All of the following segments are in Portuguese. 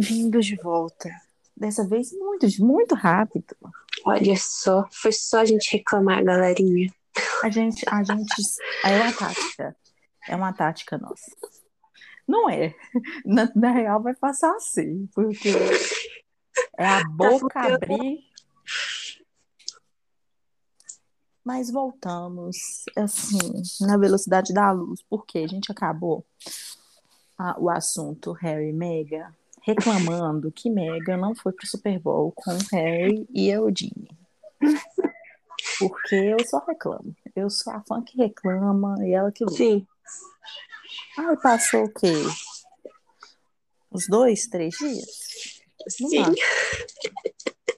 Bem-vindos de volta. Dessa vez muito, muito rápido. Olha só, foi só a gente reclamar, galerinha. A gente, a gente, é uma tática. É uma tática nossa. Não é. Na, na real vai passar assim, porque é a boca abrir. Mas voltamos, assim, na velocidade da luz, porque a gente acabou o assunto Harry e Meghan reclamando que Meghan não foi pro Super Bowl com Harry e Eudine. Porque eu só reclamo. Eu sou a fã que reclama e ela que luta. Sim. Aí passou o quê? Uns dois, três dias? Sim.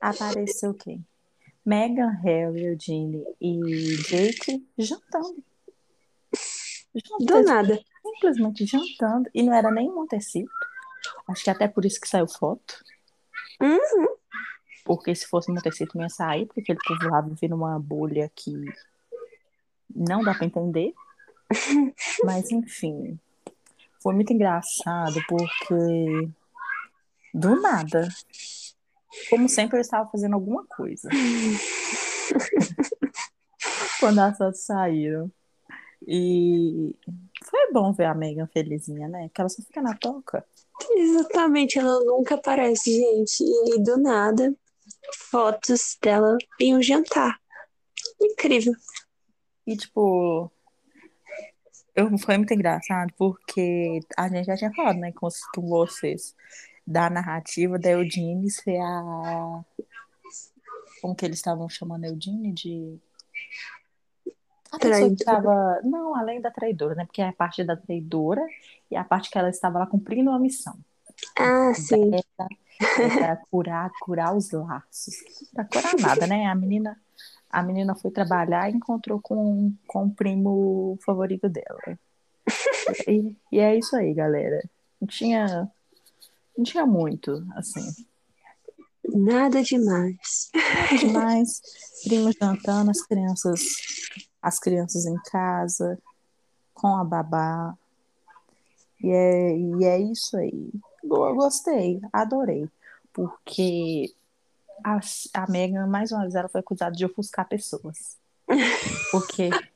Apareceu quem? Meghan, Harry, Eugene e Jake jantando. jantando. Do nada. Simplesmente jantando. E não era nem Montecito. Acho que até por isso que saiu foto. Uhum. Porque se fosse Montecito não ia sair, porque aquele povo lá vive numa bolha que não dá para entender. Mas enfim. Foi muito engraçado porque do nada. Como sempre, eu estava fazendo alguma coisa. Quando as fotos saíram. E foi bom ver a Megan felizinha, né? Que ela só fica na toca. Exatamente, ela nunca aparece, gente. E do nada, fotos dela em um jantar. Incrível. E tipo, eu, foi muito engraçado porque a gente já tinha falado, né, com, com vocês, da narrativa da Eudine ser a. Como que eles estavam chamando a Eudine de. A pessoa que estava. Não, além da traidora, né? Porque é a parte da traidora e a parte que ela estava lá cumprindo uma missão. Ah, sim. Era, era curar, curar os laços. Não curar nada, né? A menina, a menina foi trabalhar e encontrou com, com o primo favorito dela. E, e é isso aí, galera. Não tinha, não tinha muito, assim. Nada demais. Nada demais. Primos jantando, as crianças, as crianças em casa, com a babá. E é, e é isso aí. Gostei, adorei. Porque a, a Megan, mais uma vez, ela foi acusada de ofuscar pessoas. Porque.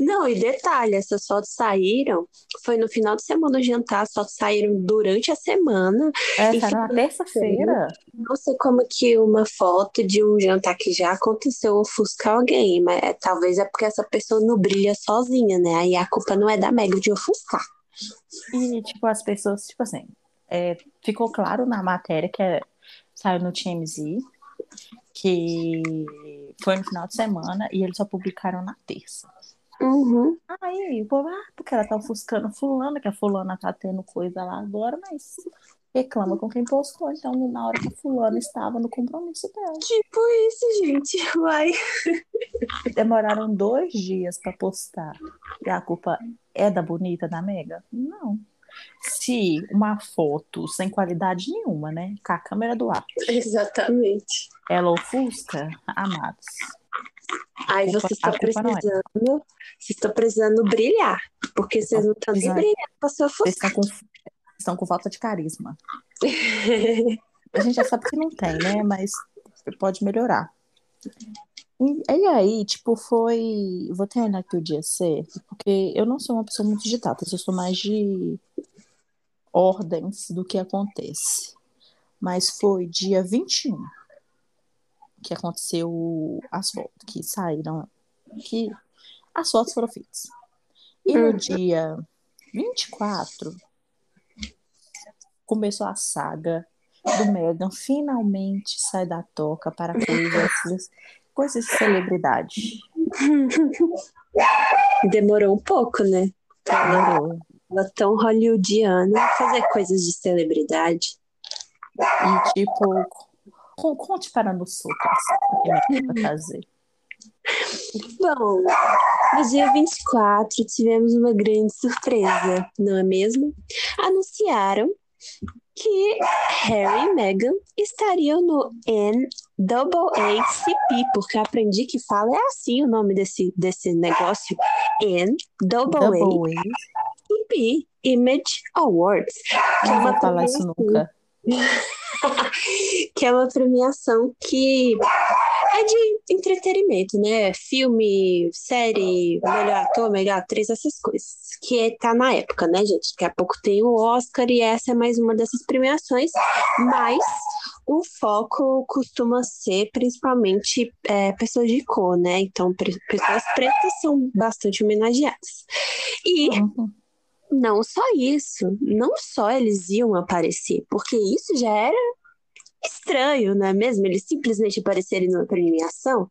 Não, e detalhe, essas fotos saíram, foi no final de semana do jantar, as fotos saíram durante a semana. É, era na terça-feira. Não sei como que uma foto de um jantar que já aconteceu ofuscar alguém, mas é, talvez é porque essa pessoa não brilha sozinha, né? Aí a culpa não é da Megan de ofuscar. E, tipo, as pessoas, tipo assim, é, ficou claro na matéria que é, saiu no TMZ que foi no final de semana e eles só publicaram na terça. Uhum. Aí o povo, ah, porque ela tá ofuscando fulana, que a fulana tá tendo coisa lá agora, mas reclama com quem postou, então na hora que a fulana estava no compromisso dela. Tipo isso, gente, vai. Demoraram dois dias para postar. E a culpa é da bonita, da Mega? Não. Se uma foto sem qualidade nenhuma, né? Com a câmera do ar. Exatamente. Ela ofusca, amados. Aí vocês estão a é. precisando. Vocês estão precisando brilhar. Porque vocês não estão nem brilhando pra se Vocês ofuscar. estão com, estão com falta de carisma. A gente já sabe que não tem, né? Mas pode melhorar. E, e aí, tipo, foi. Vou ter olhar aqui o dia certo, porque eu não sou uma pessoa muito datas, eu sou mais de ordens do que acontece. Mas foi dia 21 que aconteceu as fotos, que saíram, que as fotos foram feitas. E no Uhum. dia 24 começou a saga do Meghan finalmente sai da toca para coisas, coisas de celebridade. Demorou um pouco, né? Demorou. Ela tão hollywoodiana fazer coisas de celebridade. E tipo, con- conte para nós outros o que Meghan vai fazer. Bom, no dia 24 tivemos uma grande surpresa, não é mesmo? Anunciaram que Harry e Meghan estariam no NAACP, porque eu aprendi que fala é assim o nome desse, desse negócio, NAACP. Image Awards. Que é Não vou falar isso nunca. que é uma premiação que é de entretenimento, né? Filme, série, melhor ator, melhor atriz, essas coisas. Que tá na época, né, gente? Daqui a pouco tem o Oscar e essa é mais uma dessas premiações, mas o foco costuma ser principalmente é, pessoas de cor, né? Então, pessoas pretas são bastante homenageadas. E. Uhum. Não só isso, não só eles iam aparecer, porque isso já era estranho, não é mesmo? Eles simplesmente aparecerem numa premiação?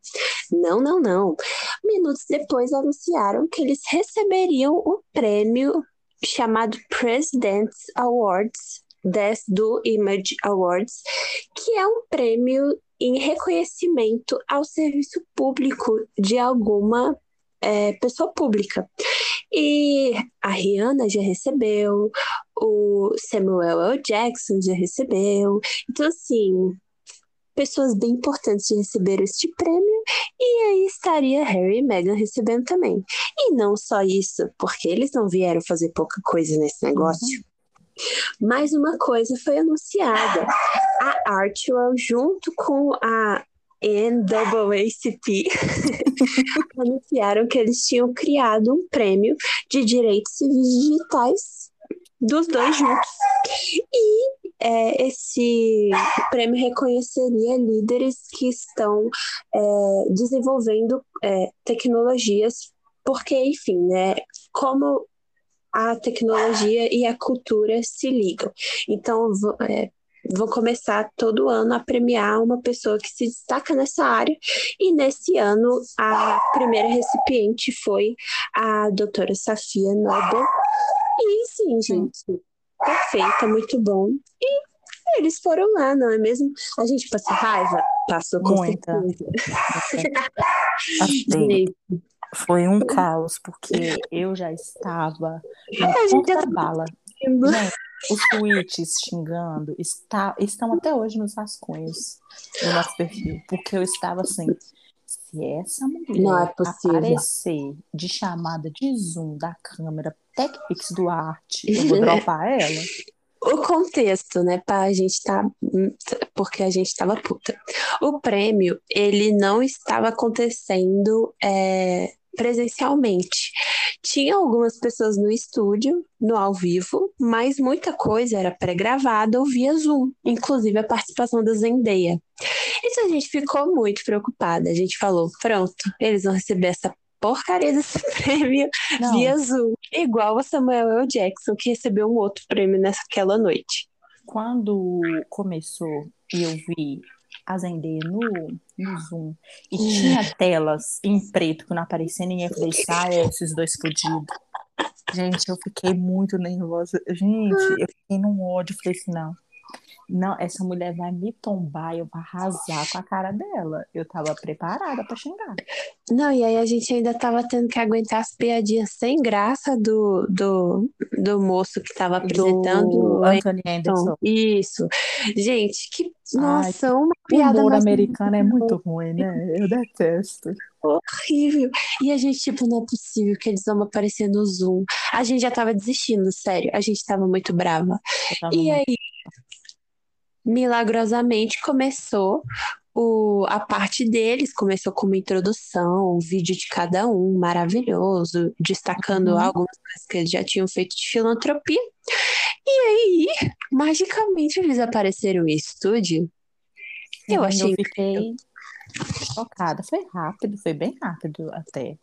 Não, não, não. Minutos depois anunciaram que eles receberiam o prêmio chamado President's Awards do Image Awards, que é um prêmio em reconhecimento ao serviço público de alguma é, pessoa pública. E a Rihanna já recebeu, o Samuel L. Jackson já recebeu. Então, assim, pessoas bem importantes já receberam este prêmio, e aí estaria Harry e Meghan recebendo também. E não só isso, porque eles não vieram fazer pouca coisa nesse negócio. Uhum. Mais uma coisa foi anunciada. A Archwell, junto com a NAACP anunciaram que eles tinham criado um prêmio de direitos civis digitais dos dois juntos. E é, esse prêmio reconheceria líderes que estão é, desenvolvendo é, tecnologias, porque, enfim, né, como a tecnologia e a cultura se ligam. Então, é, começar todo ano a premiar uma pessoa que se destaca nessa área. E nesse ano, a primeira recipiente foi a doutora Safia Nobel. E sim, gente, perfeita, muito bom. E eles foram lá, não é mesmo? A gente passou raiva? Passou com Muita. assim, foi um caos, porque eu já estava na ponta da bala. Gente, os tweets xingando está, estão até hoje nos rascunhos do nosso perfil, porque eu estava assim, se essa mulher é aparecer de chamada de zoom da câmera TechPix do Arte, eu vou dropar ela. O contexto, né, pá, a gente tá. Porque a gente tava puta. O prêmio, ele não estava acontecendo é, presencialmente. Tinha algumas pessoas no estúdio, no ao vivo, mas muita coisa era pré-gravada ou via Zoom, inclusive a participação da Zendaya. Isso a gente ficou muito preocupada. A gente falou: pronto, eles vão receber essa porcaria desse prêmio Não. via Zoom, igual a Samuel L. Jackson, que recebeu um outro prêmio naquela noite. Quando começou e eu vi a Zendaya no, no Zoom e tinha telas em preto que não aparecia ninguém, eu falei, ah, é esses dois fodidos. Gente, eu fiquei muito nervosa. Gente, eu fiquei num ódio. Falei assim, não, não, essa mulher vai me tombar, eu vou arrasar com a cara dela. Eu tava preparada para xingar. Não, e aí a gente ainda tava tendo que aguentar as piadinhas sem graça do, do, do moço que tava apresentando. Do Anthony Anderson. Isso. Gente, que. Nossa, Ai, uma piada. O humor americano é muito ruim, né? Eu detesto. Horrível. E a gente, tipo, não é possível que eles vão aparecer no Zoom. A gente já tava desistindo, sério. A gente tava muito brava. Tava e muito... aí, milagrosamente começou o, a parte deles, começou com uma introdução, um vídeo de cada um, maravilhoso, destacando uhum. algumas coisas que eles já tinham feito de filantropia. E aí, magicamente, eles apareceram em estúdio. Eu achei. Eu fiquei chocada. Foi rápido, foi bem rápido até.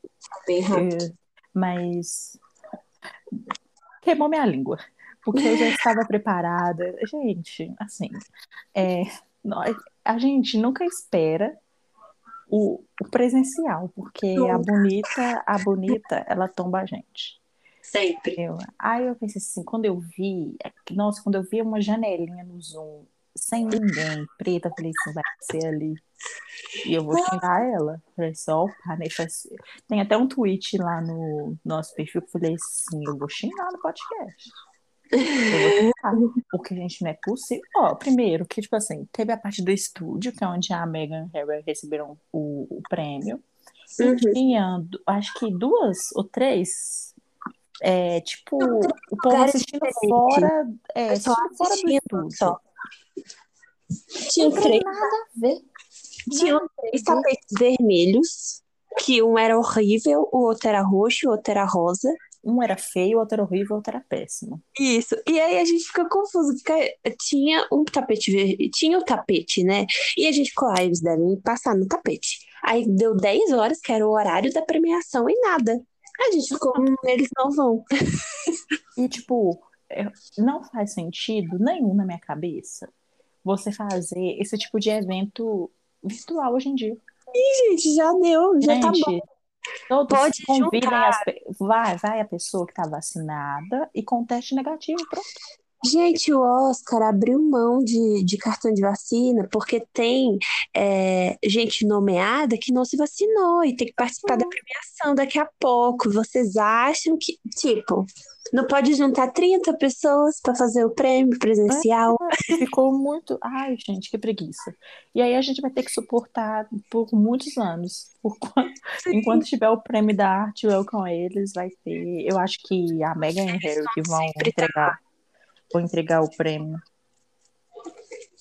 Bem rápido. Eu, mas queimou minha língua porque eu já estava preparada. Gente, assim, é, nós, a gente nunca espera o, o presencial, porque a bonita, a bonita, ela tomba a gente. Sempre. Eu, aí eu pensei assim, quando eu vi, é nossa, quando eu vi uma janelinha no Zoom, sem ninguém, preta, eu falei assim, vai ser ali. E eu vou xingar ela. Falei só, opa, né? Tem até um tweet lá no nosso perfil que eu falei assim, eu vou xingar no podcast. Porque, gente, não é possível. Ó, primeiro, que, tipo assim, teve a parte do estúdio, que é onde a Megan e Harry receberam o, o prêmio. Uhum. E tinha, acho que duas ou três. É, tipo, o povo assistindo fora, é, assistindo fora do estúdio. Só. Tinha Não três, tem nada a ver. tinham três tapetes vermelhos, que um era horrível, o outro era roxo, o outro era rosa. Um era feio, outro era horrível, outro era péssimo. Isso. E aí a gente fica confuso, porque tinha um tapete verde, tinha o tapete, né? E a gente ficou, ah, eles devem passar no tapete. Aí deu 10 horas, que era o horário da premiação, e nada. A gente ficou, hum, eles não vão. E, tipo, é- não faz sentido nenhum na minha cabeça você fazer esse tipo de evento virtual hoje em dia. Gente, já deu, já tá bom. Todos Pode convidem juntar. as pe- vai, vai a pessoa que tá vacinada e com teste negativo, pronto. Gente, o Oscar abriu mão de, de cartão de vacina porque tem é, gente nomeada que não se vacinou e tem que participar da premiação daqui a pouco. Vocês acham que, tipo, não pode juntar 30 pessoas para fazer o prêmio presencial? Ficou muito. Ai, gente, que preguiça. E aí a gente vai ter que suportar por muitos anos. Por quan- Enquanto tiver o prêmio da arte, eu com eles, vai ter. Eu acho que a Meghan e o Harry que vão sempre entregar, vão entregar o prêmio.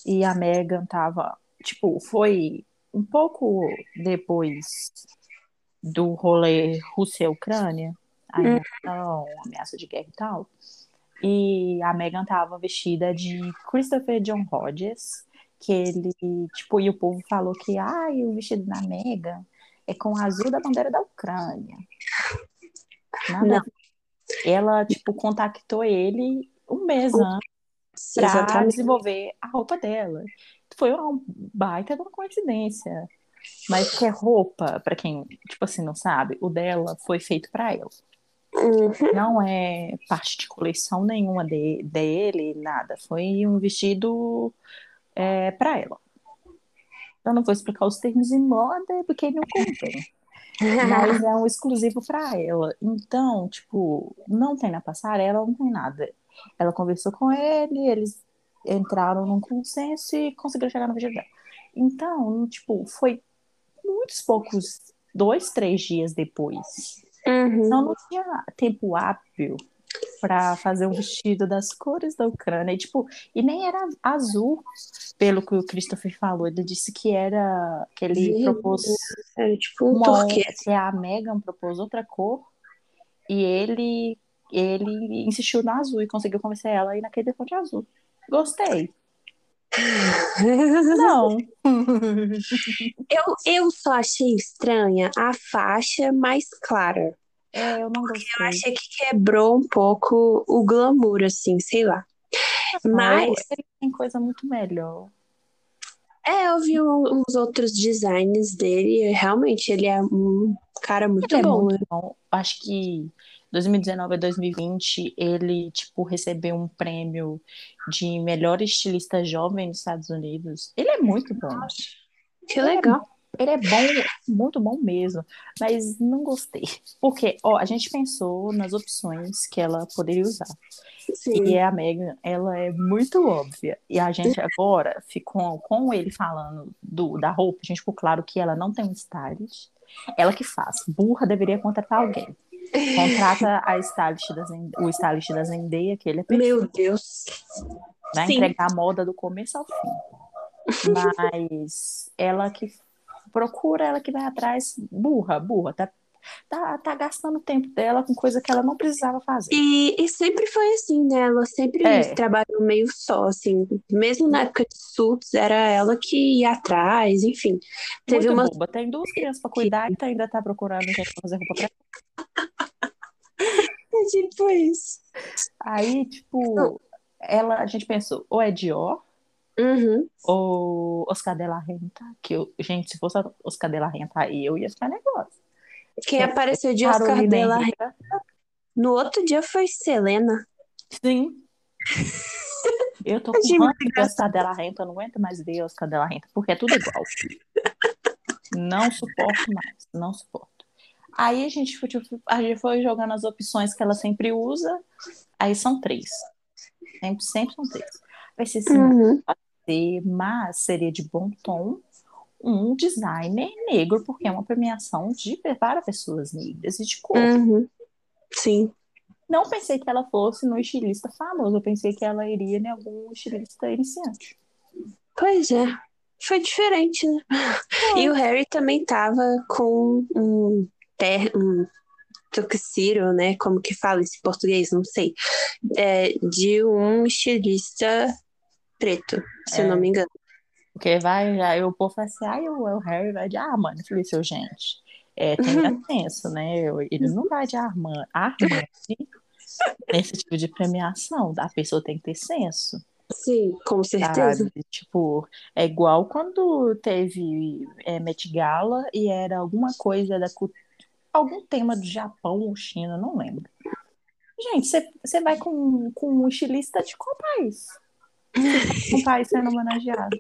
E a Meghan tava. Tipo, foi um pouco depois do rolê Rússia a Hum. invasão, ameaça de guerra e tal. E a Meghan tava vestida de Christopher John Rogers, que ele, tipo, e o povo falou que, ai, o vestido da Meghan é com azul da bandeira da Ucrânia. Nada Não. Ela, tipo, contactou ele um mês antes Exatamente. desenvolver a roupa dela. Foi uma baita de uma coincidência. Mas que é roupa, pra quem, tipo assim, não sabe, o dela foi feito pra ela. Uhum. Não é parte de coleção nenhuma de- dele, nada. Foi um vestido é, para ela. Eu não vou explicar os termos em moda porque não convém. Mas é um exclusivo para ela. Então, tipo, não tem na passarela, não tem nada. Ela conversou com ele, eles entraram num consenso e conseguiram chegar no vestido dela. Então, tipo, foi muitos poucos, dois, três dias depois. Uhum. Então não tinha tempo hábil para fazer um vestido das cores da Ucrânia. E, tipo, e nem era azul, pelo que o Christopher falou. Ele disse que era que ele Verde. propôs Era tipo um uma turquesa. que a Megan propôs outra cor e ele ele insistiu no azul e conseguiu convencer ela a ir naquele default azul. Gostei. Não. Eu, eu só achei estranha a faixa mais clara. É, eu não Eu gostei. achei que quebrou um pouco o glamour, assim, sei lá. Mas, Mas ele tem coisa muito melhor. é, eu vi um- uns outros designs dele realmente ele é um cara muito Ele é bom. muito bom. Acho que 2019 a 2020 ele tipo recebeu um prêmio de melhor estilista jovem nos Estados Unidos. Ele é muito bom. Que legal. Ele é bom, muito bom mesmo, mas não gostei. Porque, ó, a gente pensou nas opções que ela poderia usar. Sim. E a Megan, ela é muito óbvia. E a gente agora ficou com ele falando do, da roupa, a gente ficou claro que ela não tem um stylist. Ela que faz. Burra deveria contratar alguém. Contrata a stylist da Zend- o stylist da Zendaya, que ele é perfeito. Meu Deus. Vai Sim. entregar a moda do começo ao fim. Mas ela que procura, ela que vai atrás, burra, burra, tá, tá, tá gastando o tempo dela com coisa que ela não precisava fazer. E, e sempre foi assim, né? Ela sempre É. trabalhou meio só, assim. Mesmo na época de Suits, era ela que ia atrás, enfim. Teve Muito uma. boba. Tem duas crianças pra cuidar e tá- ainda tá procurando gente pra fazer roupa pra É tipo isso. Aí, tipo, ela, a gente pensou, ou é Dior, Uhum. ou Oscar de la Renta, que eu, gente, se fosse Oscar de la Renta aí, eu ia ficar negócio. Quem apareceu de Oscar Carolina de la Herrera, No outro dia foi Selena. Sim. Eu tô com ranço de Oscar de la Renta, eu não aguento mais ver Oscar de la Renta, porque é tudo igual. Não suporto mais, não suporto. Aí a gente, foi, tipo, a gente foi jogando as opções que ela sempre usa, aí são três. Sempre, sempre são três. Vai ser assim, Uhum. ser, mas seria de bom tom um designer negro, porque é uma premiação de para pessoas negras e de cor. Uhum. Sim. Não pensei que ela fosse no estilista famoso, eu pensei que ela iria em algum estilista iniciante. Pois é. Foi diferente, né? E o Harry também tava com um, ter, um tuxedo, né? Como que fala esse português? Não sei. É, de um estilista preto, se É. eu não me engano. Porque vai, já, o povo fala assim, ai, o, o Harry vai de Armani. Eu falei, seu gente, é, tenha senso, né? Eu- Ele não vai de Armani, Armani nesse tipo de premiação. A pessoa tem que ter senso, Sim, com certeza. sabe? Tipo, é igual quando teve é, Met Gala e era alguma coisa da algum tema do Japão ou China, não lembro. Gente, você- você vai com, com um estilista de qual país? Um país sendo homenageado.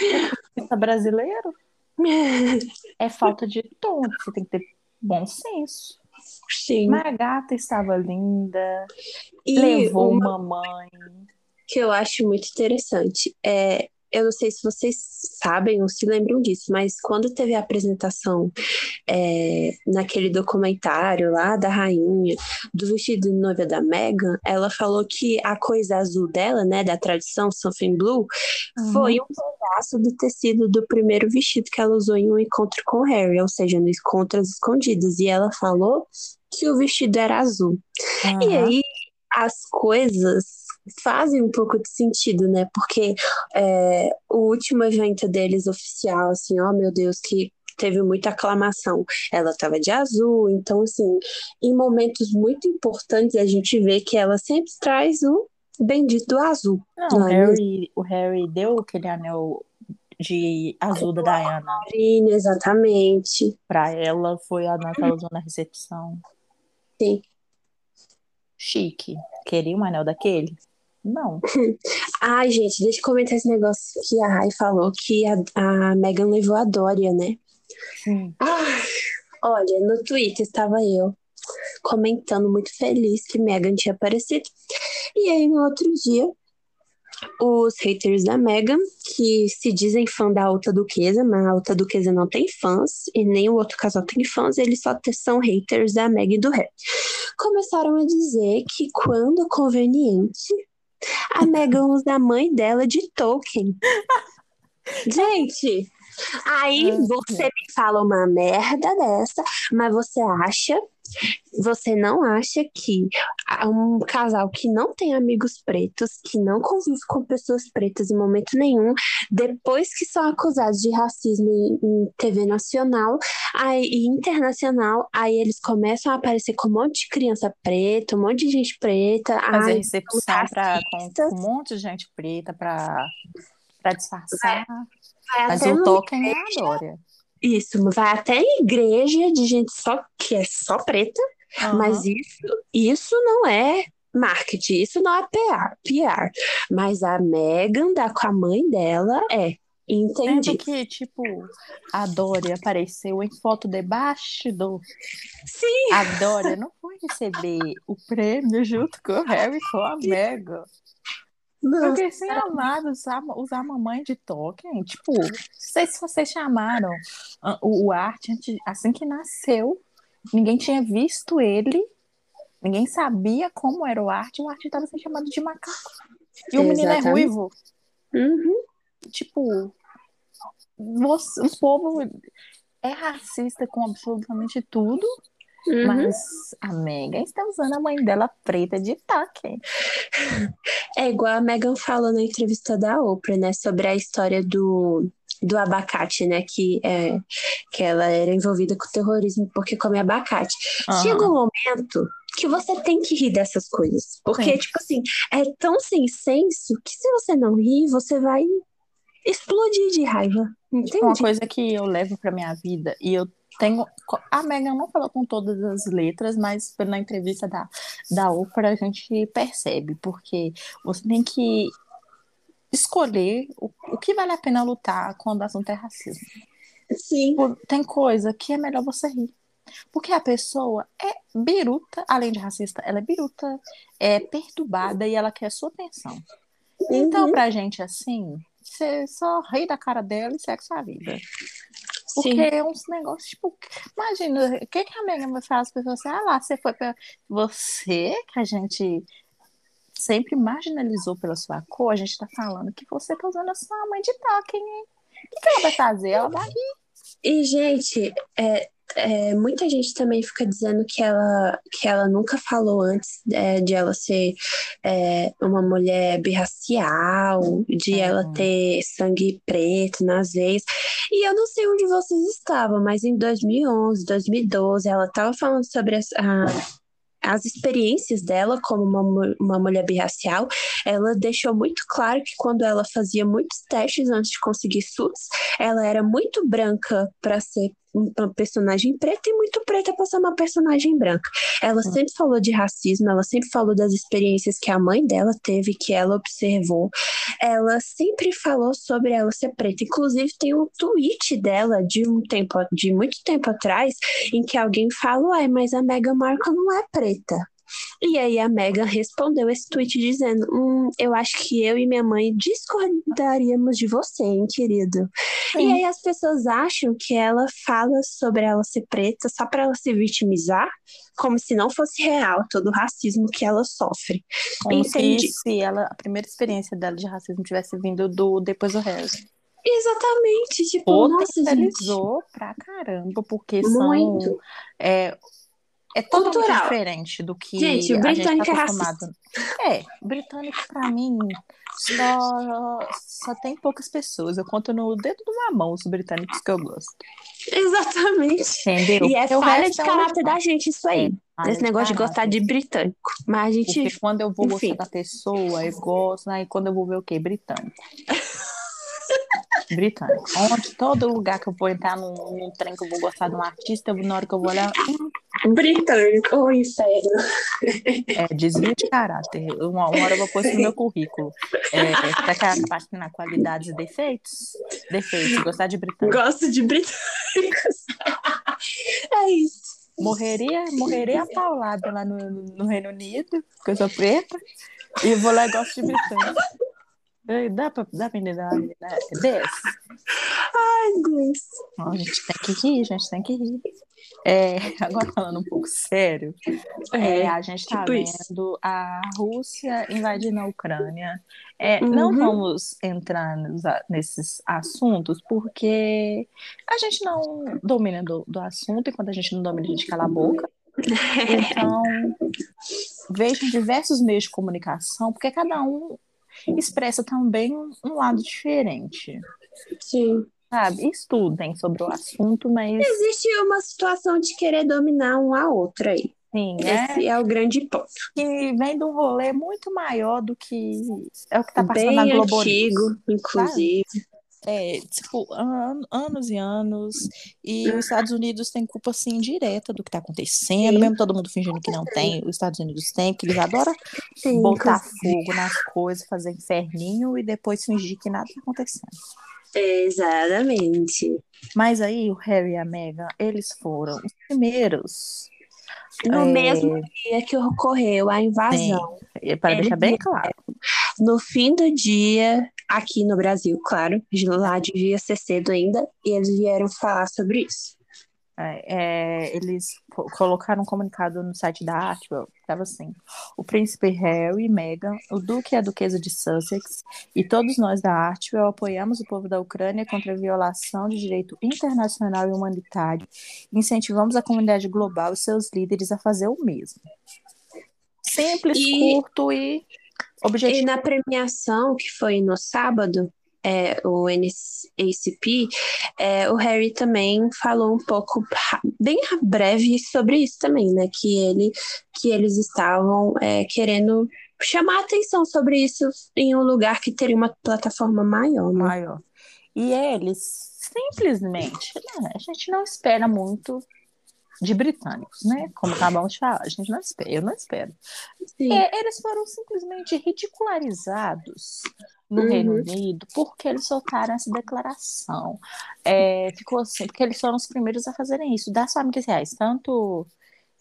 É estilista brasileiro? É falta de tom, você tem que ter bom senso. Sim. Mas a gata estava linda, E levou uma mamãe. que eu acho muito interessante é. Eu não sei se vocês sabem ou se lembram disso, mas quando teve a apresentação é, naquele documentário lá da rainha, do vestido de noiva da Meghan, ela falou que a coisa azul dela, né, da tradição Something Blue, foi um pedaço do tecido do primeiro vestido que ela usou em um encontro com o Harry, ou seja, no encontro às escondidas. E ela falou que o vestido era azul. E Aham. aí as coisas fazem um pouco de sentido, né? Porque é, o último evento deles oficial, assim, ó meu Deus, que teve muita aclamação. Ela estava de azul, então assim, em momentos muito importantes a gente vê que ela sempre traz o bendito azul. Não, Não o é? Harry, o Harry deu aquele anel de azul da Diana Marina, exatamente. pra ela, foi a anel que ela usou na recepção. Sim. Chique. Queria um anel daquele? Não. Ai, gente, deixa eu comentar esse negócio que a Rai falou que a, a Megan levou a Dória, né? Sim. Ai, olha, no Twitter estava eu comentando muito feliz que Megan tinha aparecido. E aí, no outro dia, os haters da Megan, que se dizem fã da Alta Duquesa, mas a Alta Duquesa não tem fãs, e nem o outro casal tem fãs, eles só são haters da Meg e do Harry. Começaram a dizer que quando conveniente, a Megan usa a mãe dela de Tolkien. Gente, aí você me fala uma merda dessa, mas você acha, você não acha que um casal que não tem amigos pretos, que não convive com pessoas pretas em momento nenhum, depois que são acusados de racismo em, em TV nacional aí, e internacional, aí eles começam a aparecer com um monte de criança preta, um monte de gente preta, Fazer ai, recepção pra, com, com um monte de gente preta pra disfarçar. vai Mas o Tolkien é a Dória. Isso, vai até igreja de gente só que é só preta, mas Aham. isso, isso não é marketing, isso não é PR, PR. Mas a Megan dá com a mãe dela é. Entendi. Sendo que, tipo, a Dória apareceu em foto debaixo do. Sim, A Dória não foi receber o prêmio junto com o Harry com a Meghan. Não. Porque sem amado usar, usar a mamãe de Tolkien, tipo, não sei se vocês chamaram o, o Art antes- assim que nasceu, ninguém tinha visto ele, ninguém sabia como era o Art, e o Art estava sendo chamado de macaco. E o menino é Exatamente. ruivo. Uhum. Tipo, você- o povo é racista com absolutamente tudo, Uhum. mas a Megan está usando a mãe dela preta de Tolkien. É igual a Megan falou na entrevista da Oprah, né, sobre a história do, do abacate, né, que, é, que ela era envolvida com terrorismo porque come abacate. Aham. Chega um momento que você tem que rir dessas coisas, porque, Sim. tipo assim, é tão sem senso que se você não rir, você vai explodir de raiva, Uma entende? coisa que eu levo pra minha vida e eu tenho. A Megan não falou com todas as letras, mas na entrevista da, da Oprah a gente percebe, porque você tem que escolher o, o que vale a pena lutar quando o assunto é racismo. Sim, Tem coisa que é melhor você rir. Porque a pessoa é biruta, além de racista, ela é biruta, é perturbada e ela quer sua atenção. Então, Uhum. pra gente assim, você só ri da cara dela e segue sua vida. Porque sim. é uns negócios, tipo, imagina, o que, que a Megan vai falar pessoas assim, ah lá, você foi pra. Você que a gente sempre marginalizou pela sua cor, a gente está falando que você está usando a sua mãe de token, hein? O que, que ela vai fazer? Ela vai rir. E, gente, é, é, muita gente também fica dizendo que ela, que ela nunca falou antes é, de ela ser é, uma mulher birracial, de uhum. ela ter sangue preto nas veias. E eu não sei onde vocês estavam, mas em 2011, 2012, ela estava falando sobre as, a, as experiências dela como uma, uma mulher birracial, ela deixou muito claro que quando ela fazia muitos testes antes de conseguir SUS, ela era muito branca para ser uma personagem preta e muito preta para ser uma personagem branca. Ela uhum. sempre falou de racismo, ela sempre falou das experiências que a mãe dela teve, que ela observou. Ela sempre falou sobre ela ser preta. Inclusive tem um tweet dela de um tempo, de muito tempo atrás, em que alguém falou: "Ai, mas a Meghan Markle não é preta". E aí a Megan respondeu esse tweet dizendo: hum, eu acho que eu e minha mãe discordaríamos de você, hein, querido. Sim. E aí as pessoas acham que ela fala sobre ela ser preta só para ela se vitimizar, como se não fosse real todo o racismo que ela sofre. Como Entendi. se ela, a primeira experiência dela de racismo tivesse vindo do depois do Harry. Exatamente, tipo, nossa, gente. pra caramba, porque Muito. são é, é totalmente diferente do que gente, o britânico a gente tá acostumado. É, o britânico para mim só, só tem poucas pessoas. Eu conto no dedo de uma mão os britânicos que eu gosto. Exatamente. Entendeu? E é falha de é caráter é da gente isso aí. É, esse negócio de, gostar de britânico. Mas a gente. Porque quando eu vou Enfim. gostar da pessoa, eu gosto, né? E quando eu vou ver o quê? Britânico. britânico. Onde todo lugar que eu vou entrar num, num trem que eu vou gostar de um artista, eu, na hora que eu vou olhar. Hum, britânico, o inferno. É, desvio de caráter. Uma, uma hora eu vou pôr isso no meu currículo. É, pra que a parte na qualidades e defeitos? Defeitos, gostar de britânico. Gosto de britânicos. é isso. Morreria, morreria a paulada lá no, no Reino Unido, porque eu sou preta, e vou lá e gosto de britânico. Dá pra, dá pra entender, né? Desce. Ai, Deus. A gente tem que rir, a gente tem que rir. É, agora falando um pouco sério, é, é a gente está tipo vendo isso. a Rússia invadindo a Ucrânia. É, uhum. Não vamos entrar nos, nesses assuntos, porque a gente não domina do, do assunto, e quando a gente não domina, a gente cala a boca. Então, vejam diversos meios de comunicação, porque cada um expressa também um lado diferente. Sim. Sabe? Estudem sobre o assunto, mas. Existe uma situação de querer dominar um a outra aí. Sim, Esse é, é o grande ponto. Que vem de um rolê muito maior do que é o que está passando Bem na Globo antigo, inclusive. Sabe? É, tipo, an anos e anos, e os Estados Unidos têm culpa, assim, direta do que está acontecendo, Sim. mesmo todo mundo fingindo que não tem, os Estados Unidos têm, que eles adoram Sim, botar fogo nas coisas, fazer inferninho e depois fingir que nada está acontecendo. Exatamente. Mas aí o Harry e a Meghan, eles foram os primeiros no é... mesmo dia que ocorreu a invasão. Sim, para deixar bem claro. No fim do dia, aqui no Brasil, claro, lá devia ser cedo ainda, e eles vieram falar sobre isso. É, é, eles colocaram um comunicado no site da Artwell, estava assim: o príncipe Harry e Meghan, o duque e a duquesa de Sussex e todos nós da Artwell apoiamos o povo da Ucrânia contra a violação de direito internacional e humanitário incentivamos a comunidade global e seus líderes a fazer o mesmo. Simples, e... curto e objetivo. E na premiação, que foi no sábado, é, o NACP, é, o Harry também falou um pouco, bem breve, sobre isso também, né? Que, ele, que eles estavam é, querendo chamar atenção sobre isso em um lugar que teria uma plataforma maior. Né? Maior. E eles simplesmente, né, a gente não espera muito de britânicos, né? Como acabamos de falar, a gente não espera, eu não espero. É, eles foram simplesmente ridicularizados no uhum. Reino Unido porque eles soltaram essa declaração. É, ficou assim, porque eles foram os primeiros a fazerem isso, das famílias reais, tanto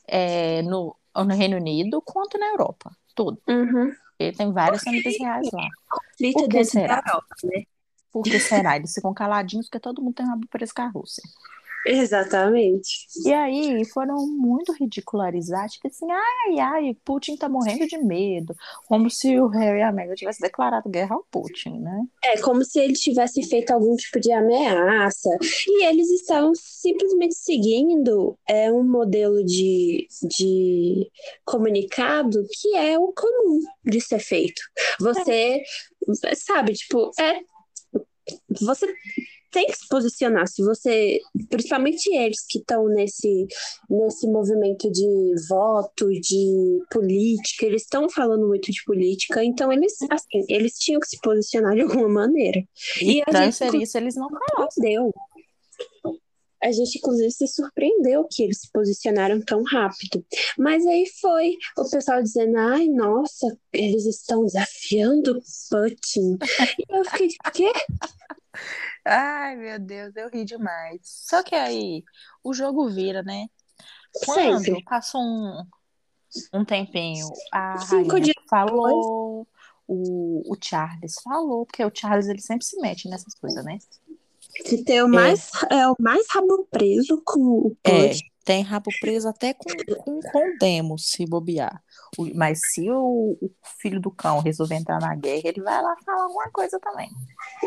é, no, no Reino Unido quanto na Europa, tudo. Uhum. Porque tem várias famílias reais lá. Por que será? Europa, né? Por que será? Eles ficam caladinhos porque todo mundo tem uma presa com a Rússia. Exatamente. E aí foram muito ridicularizados, tipo assim, ai, ai, Putin tá morrendo de medo. Como se o Harry e a Meghan tivessem declarado guerra ao Putin, né? É como se ele tivesse feito algum tipo de ameaça. E eles estavam simplesmente seguindo é, um modelo de, de comunicado que é o comum de ser feito. Você, sabe, tipo, é. Você tem que se posicionar. Se você, principalmente eles que estão nesse, nesse movimento de voto, de política, eles estão falando muito de política, então eles, assim, eles tinham que se posicionar de alguma maneira. E, e a gente se eles não falassem. A gente, inclusive, se surpreendeu que eles se posicionaram tão rápido. Mas aí foi o pessoal dizendo: ai, nossa, eles estão desafiando Putin. e eu fiquei, quê? Ai, meu Deus, eu ri demais. Só que aí o jogo vira, né? Quando Sempre. passou um, um tempinho, a Cinco dias falou, o, o Charles falou, porque o Charles ele sempre se mete nessas coisas, né? Que tem o mais, é. o mais rabo preso com o É, tem rabo preso até com, com, com demo, se bobear. Mas se o, o filho do cão resolver entrar na guerra, ele vai lá falar alguma coisa também.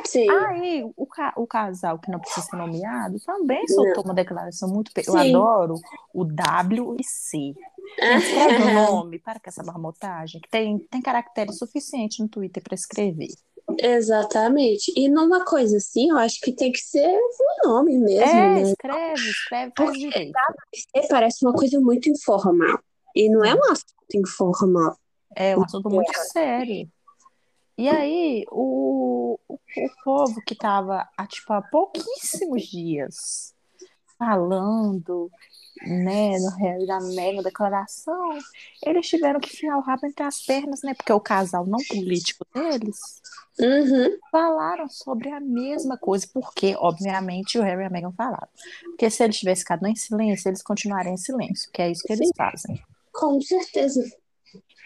Sim. Aí, o, ca- o casal que não precisa ser nomeado também soltou uma declaração muito. pe- Eu adoro o W e C. Escreve o nome, para com essa marmotagem, que tem, tem caractere suficiente no Twitter para escrever. Exatamente. E numa coisa assim, eu acho que tem que ser o nome mesmo, É, né? escreve, escreve, faz direito. Porque parece uma coisa muito informal. E não é um assunto informal. É um assunto muito sério. E aí, o, o, o povo que estava há, tipo, há pouquíssimos dias falando, né, no Harry da Meghan, declaração, eles tiveram que enfiar o rabo entre as pernas, né, porque o casal não político deles Uhum. falaram sobre a mesma coisa, porque, obviamente, o Harry e a Meghan falaram. Porque se eles tivessem ficado em silêncio, eles continuariam em silêncio, que é isso que eles Sim. fazem. Com certeza.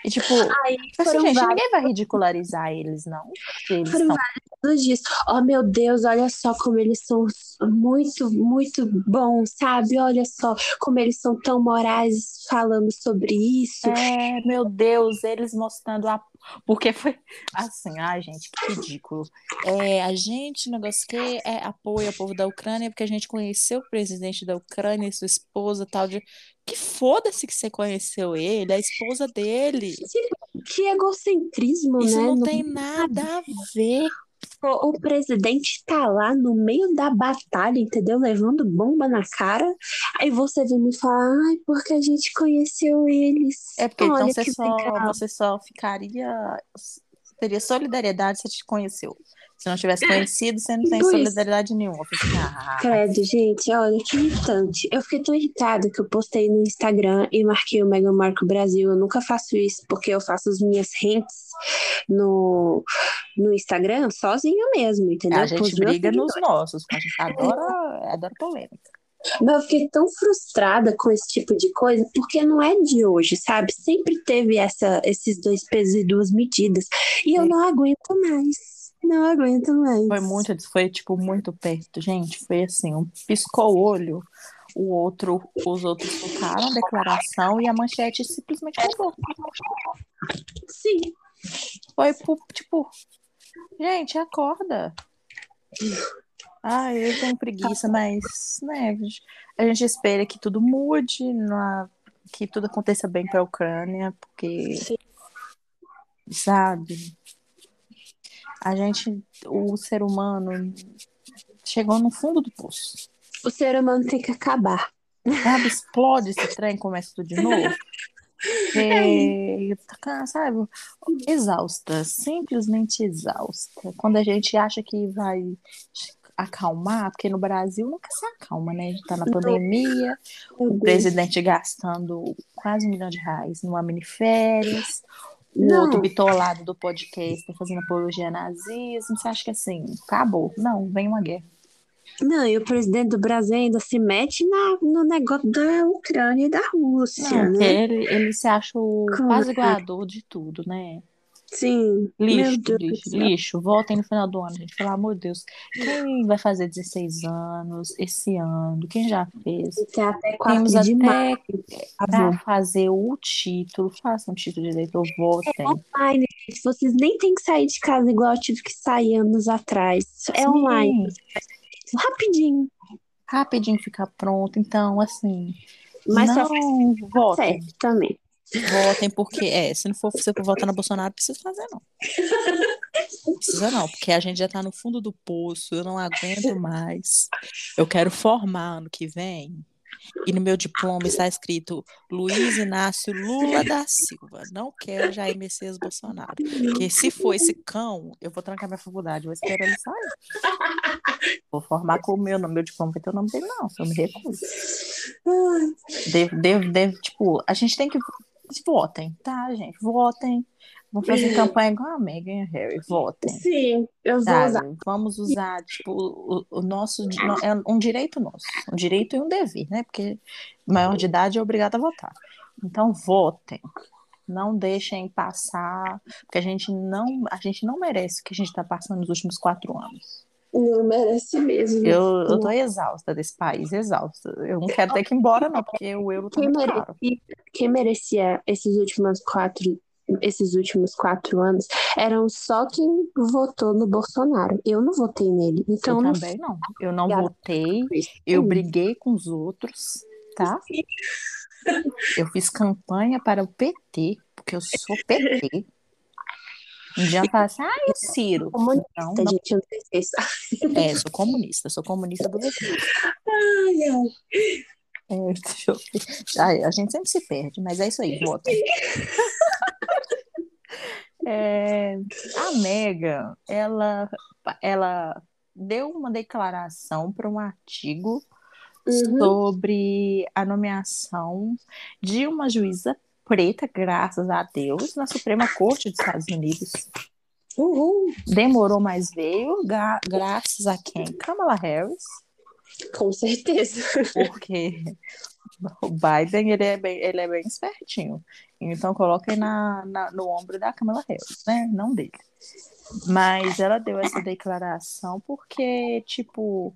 E, tipo, Aí assim, foram gente, vários ninguém vai ridicularizar eles, não. Eles Foram são vários dias. Oh, meu Deus, olha só como eles são muito, muito bons, sabe? Olha só como eles são tão morais falando sobre isso. É, meu Deus, eles mostrando a. Porque foi assim, ai, gente, que ridículo. É, a gente, negócio que é apoio ao povo da Ucrânia, porque a gente conheceu o presidente da Ucrânia e sua esposa, tal de. Que foda-se que você conheceu ele, a esposa dele. Que egocentrismo, Isso né? não No- tem nada a ver. O, o presidente tá lá no meio da batalha, entendeu? Levando bomba na cara. Aí você vem me falar, ai, porque a gente conheceu eles. É porque então Olha você que só, legal. você só ficaria. Teria solidariedade se te conheceu. Se não tivesse conhecido, você não tem isso. solidariedade nenhuma. Assim, ah, Credo, gente, olha que irritante. Eu fiquei tão irritada que eu postei no Instagram e marquei o Mega Marco Brasil. Eu nunca faço isso porque eu faço as minhas rentes no, no Instagram sozinha mesmo, entendeu? a gente meus briga nos nossos, a gente adora, adora polêmica. Mas eu fiquei tão frustrada com esse tipo de coisa porque não é de hoje, sabe? Sempre teve essa, esses dois pesos e duas medidas. E eu É. não aguento mais. Não aguento mais. Foi muito, foi tipo muito perto, gente. Foi assim, um piscou o olho, o outro, os outros soltaram a declaração e a manchete simplesmente mudou. Sim. Foi tipo, gente, acorda. Ai, eu tenho preguiça, mas, né, a gente espera que tudo mude, não- que tudo aconteça bem para a Ucrânia, porque, Sim. sabe, a gente, o ser humano chegou no fundo do poço. O ser humano tem que acabar. Sabe, explode esse trem, começa tudo de novo. É, tá, sabe, exausta, simplesmente exausta. Quando a gente acha que vai acalmar, porque no Brasil nunca se acalma, né? A gente tá na pandemia, o presidente gastando quase um milhão de reais numa miniférias, o Não. outro bitolado do podcast fazendo apologia ao nazismo. Você acha que assim, acabou? Não, vem uma guerra. Não, e o presidente do Brasil ainda se mete na, no negócio da Ucrânia e da Rússia, Não, né? ele, ele se acha o Claro. quase igualador de tudo, né? Sim. Lixo, lixo, lixo. Votem no final do ano, gente. Pelo amor de Deus. Quem vai fazer 16 anos esse ano? Quem já fez? Tem até Temos até maio. para fazer o título. Façam um título de eleitor, votem. Online, gente. Vocês nem têm que sair de casa igual eu tive que sair anos atrás. É online. Sim, Rapidinho. rapidinho fica pronto. Então, assim, Mas não só votem. certo também. Votem porque, é, se não for você for votar no Bolsonaro, não precisa fazer, não. Não precisa não, porque a gente já tá no fundo do poço, eu não aguento mais. Eu quero formar ano que vem. E no meu diploma está escrito Luiz Inácio Lula da Silva. Não quero Jair Messias Bolsonaro. Porque se for esse cão, eu vou trancar minha faculdade, vou esperar ele sair. Vou formar com o meu nome, meu diploma vai ter o nome dele, não. Eu me recuso. Devo, devo, devo, tipo, a gente tem que. Votem, tá, gente? Votem. Vamos fazer campanha igual a Meghan e a Harry. Votem. Sim, eu vou usar. Vamos usar, tipo, o, o nosso. É um direito nosso. Um direito e um dever, né? Porque maior de idade é obrigado a votar. Então, votem. Não deixem passar, porque a gente não, a gente não merece o que a gente está passando nos últimos quatro anos. Não merece mesmo. Eu, eu tô exausta desse país, exausta. Eu não quero ter que ir embora, não, porque o euro tá Quem muito caro. merecia, quem merecia esses últimos quatro, esses últimos quatro anos eram só quem votou no Bolsonaro. Eu não votei nele. Então Eu não também não. Eu não Obrigada. votei, fiz. eu briguei com os outros, tá? Eu fiz campanha para o PT, porque eu sou PT. Um dia eu assim, ah, e o Ciro? Comunista, não, gente, eu não se é, sou comunista, sou comunista do PT. Ai, ai. É, deixa eu ver. Ai, a gente sempre se perde, mas é isso aí, votem. É, a Megan, ela, ela deu uma declaração para um artigo Uhum. sobre a nomeação de uma juíza preta, graças a Deus, na Suprema Corte dos Estados Unidos. Uhul. Demorou, mas veio, gra- graças a quem? Kamala Harris, Com certeza. porque o Biden ele é bem, ele é bem espertinho. Então coloquem na, na- no ombro da Kamala Harris, né? Não dele. Mas ela deu essa declaração porque, tipo,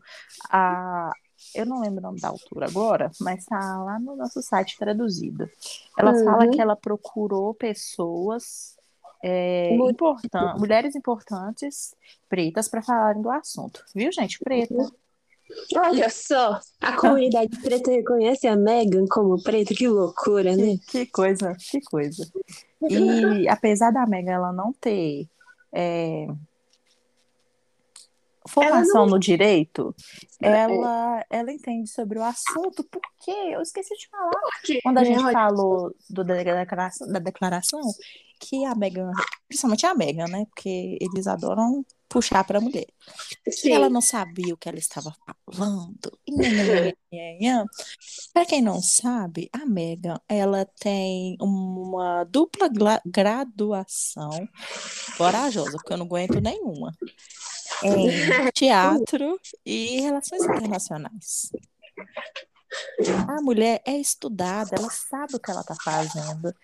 a, eu não lembro o nome da autora agora, mas tá lá no nosso site traduzido. Ela Uhum. fala que ela procurou pessoas é, importan- mulheres importantes pretas para falarem do assunto. Viu, gente? Preta. Olha só, a comunidade preta reconhece a Megan como preta, que loucura, né? Que, que coisa, que coisa. E apesar da Megan ela não ter é, formação no direito, ela, ela entende sobre o assunto, porque eu esqueci de falar quando a gente né, falou do, da, declaração, da declaração que a Megan, principalmente a Megan, né? Porque eles adoram puxar para a mulher. Sim. ela não sabia o que ela estava falando. Para quem não sabe, a Megan, ela tem uma dupla graduação corajosa, porque eu não aguento nenhuma, em teatro e relações internacionais. A mulher é estudada, ela sabe o que ela está fazendo.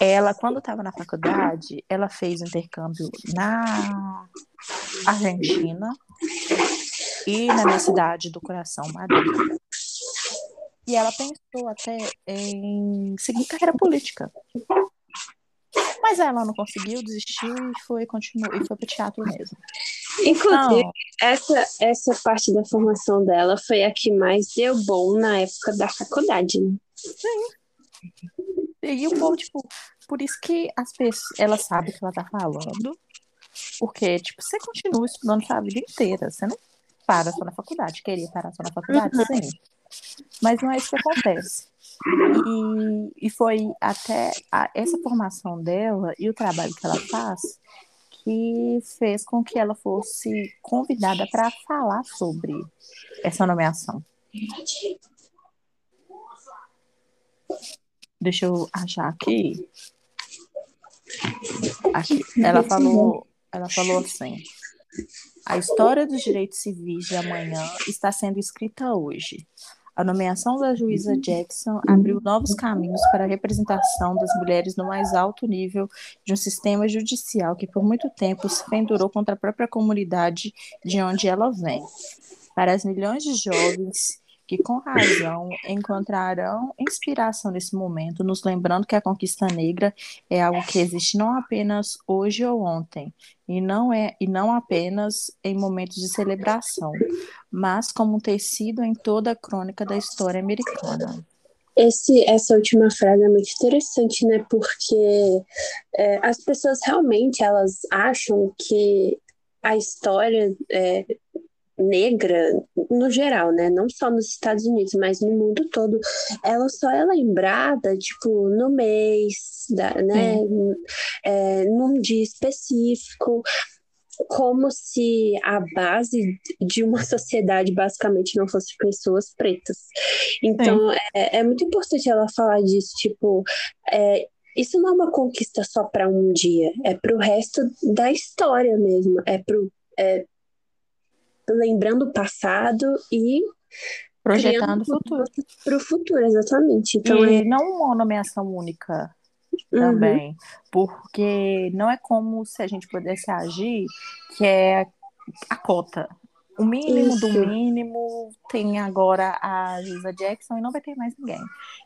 Ela, quando estava na faculdade, ela fez intercâmbio na Argentina e na minha cidade do coração, Madrid. E ela pensou até em seguir carreira política. Mas ela não conseguiu, desistiu e foi continuou e foi para teatro mesmo. Inclusive, Não, essa, essa parte da formação dela foi a que mais deu bom na época da faculdade. né? E o povo, tipo, por isso que as pessoas, ela sabe o que ela tá falando, porque, tipo, você continua estudando sua vida inteira, você não para só na faculdade, queria parar só na faculdade, sim, mas não é isso que acontece. E, e foi até a- essa formação dela e o trabalho que ela faz que fez com que ela fosse convidada para falar sobre essa nomeação. Deixa eu achar aqui. Aqui. Ela falou, ela falou assim: a história dos direitos civis de amanhã está sendo escrita hoje. A nomeação da juíza Jackson abriu novos caminhos para a representação das mulheres no mais alto nível de um sistema judicial que por muito tempo se pendurou contra a própria comunidade de onde ela vem. Para as milhões de jovens que com razão encontrarão inspiração nesse momento, nos lembrando que a conquista negra é algo que existe não apenas hoje ou ontem, e não é e não apenas em momentos de celebração, mas como um tecido em toda a crônica da história americana. Esse, essa última frase é muito interessante, né? Porque é, as pessoas realmente elas acham que a história é, negra, no geral, né? Não só nos Estados Unidos, mas no mundo todo, ela só é lembrada, tipo, no mês, da, né? É, num dia específico, como se a base de uma sociedade basicamente não fosse pessoas pretas. Então, é, é, muito importante ela falar disso, tipo, é, isso não é uma conquista só para um dia, é para o resto da história mesmo, é para é, lembrando o passado e projetando o futuro. Para o futuro, exatamente. Então, e é... não uma nomeação única uhum. também, uhum. porque não é como se a gente pudesse agir, que é a cota. O mínimo Isso. do mínimo tem agora a Jusa Jackson e não vai ter mais ninguém.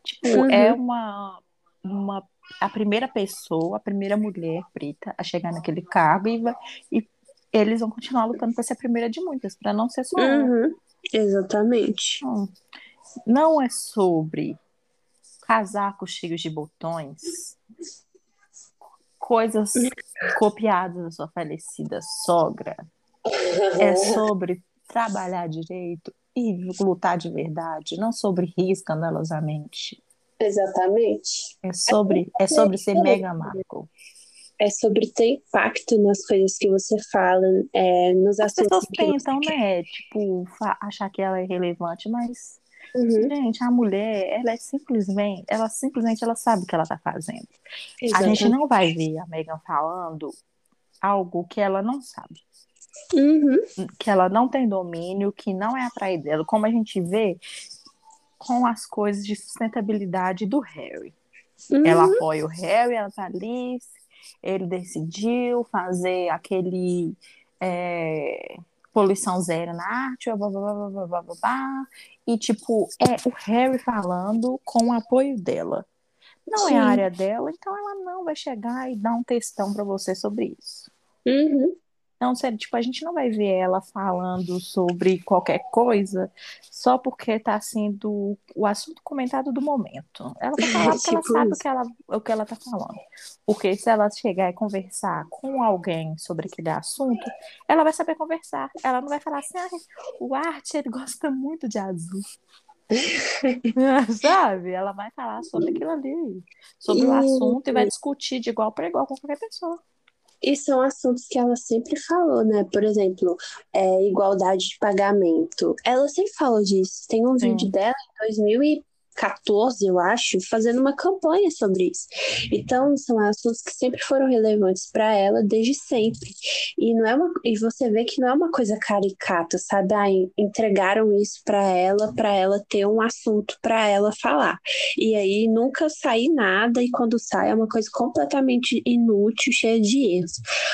Tipo, uhum. é uma, uma a primeira pessoa, a primeira mulher preta a chegar naquele cargo e, e eles vão continuar lutando para ser a primeira de muitas, para não ser só uhum, Exatamente. Não, não é sobre casacos cheios de botões, coisas copiadas da sua falecida sogra. É sobre trabalhar direito e lutar de verdade, não sobre rir escandalosamente. Exatamente. É sobre, é sobre ser mega Marco é sobre ter impacto nas coisas que você fala, é, nos As assuntos. As pessoas pensam, né? Tipo, achar que ela é relevante, mas. Uhum. Gente, a mulher, ela é simplesmente, ela simplesmente ela sabe o que ela tá fazendo. A gente não vai ver a Megan falando algo que ela não sabe. Uhum. Que ela não tem domínio, que não é atrair dela, como a gente vê com as coisas de sustentabilidade do Harry. Uhum. Ela apoia o Harry, ela tá ali ele decidiu fazer aquele é, poluição zero na arte, blá, blá, blá, blá, blá, blá, e tipo, é o Harry falando com o apoio dela. Não Sim. é a área dela, então ela não vai chegar e dar um textão para você sobre isso. Uhum. Então, sério, tipo, a gente não vai ver ela falando sobre qualquer coisa só porque está sendo o assunto comentado do momento. Ela vai falar porque ela tipo sabe o que ela, o que ela tá falando. Porque se ela chegar e conversar com alguém sobre aquele assunto, ela vai saber conversar. Ela não vai falar assim, ah, o Art, ele gosta muito de azul. Sabe? Ela vai falar sobre aquilo ali, sobre o assunto e vai discutir de igual para igual com qualquer pessoa. E são assuntos que ela sempre falou, né? Por exemplo, é, igualdade de pagamento. Ela sempre falou disso. Tem um Sim. vídeo dela em 2000 e 14, eu acho, fazendo uma campanha sobre isso. Então, são assuntos que sempre foram relevantes para ela desde sempre. E não é uma, e você vê que não é uma coisa caricata, sabe? Ah, entregaram isso para ela, para ela ter um assunto para ela falar. E aí nunca sai nada e quando sai é uma coisa completamente inútil, cheia de erros.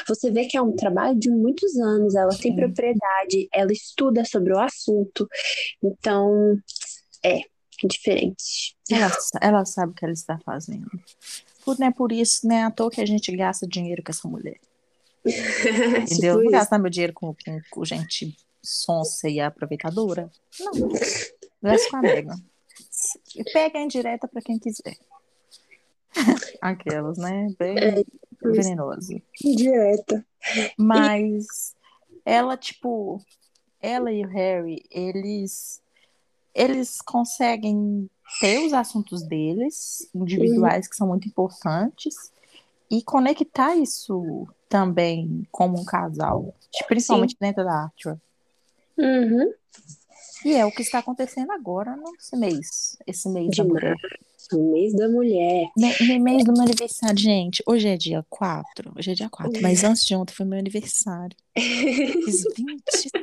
Você vê que é um trabalho de muitos anos, ela tem propriedade, ela estuda sobre o assunto. Então, é, diferente. Ela, ela sabe o que ela está fazendo. Por, né, por isso, né, à toa que a gente gasta dinheiro com essa mulher. Entendeu? tipo Vou gastar meu dinheiro com, com, com, gente sonsa e aproveitadora? Não. Gasta com a Megan. Pega em direta para quem quiser. Aquelas, né? Bem é, venenosa. Direta. Mas ela, tipo, ela e o Harry, eles eles conseguem ter os assuntos deles, individuais, que são muito importantes, e conectar isso também como um casal, principalmente Sim. dentro da Arthur. Uhum. E é o que está acontecendo agora nesse mês, esse mês de da mulher. O mês da mulher. Me, mês do meu aniversário, gente. Hoje é dia 4. Hoje é dia 4. Mas antes de ontem foi meu aniversário. Fiz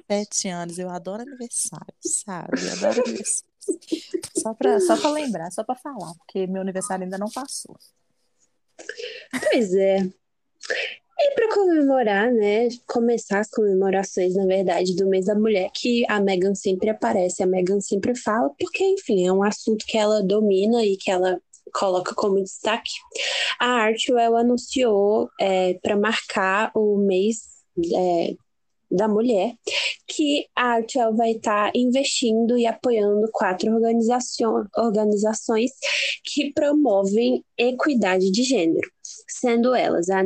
27 anos. Eu adoro aniversário, sabe? Eu adoro aniversário. Só para só pra lembrar, só para falar, porque meu aniversário ainda não passou. Pois é. E para comemorar, né? Começar as comemorações, na verdade, do mês da mulher, que a Megan sempre aparece, a Megan sempre fala, porque, enfim, é um assunto que ela domina e que ela coloca como destaque. A Artwell anunciou é, para marcar o mês é, da mulher que a Artwell vai estar tá investindo e apoiando quatro organizações, que promovem equidade de gênero, sendo elas a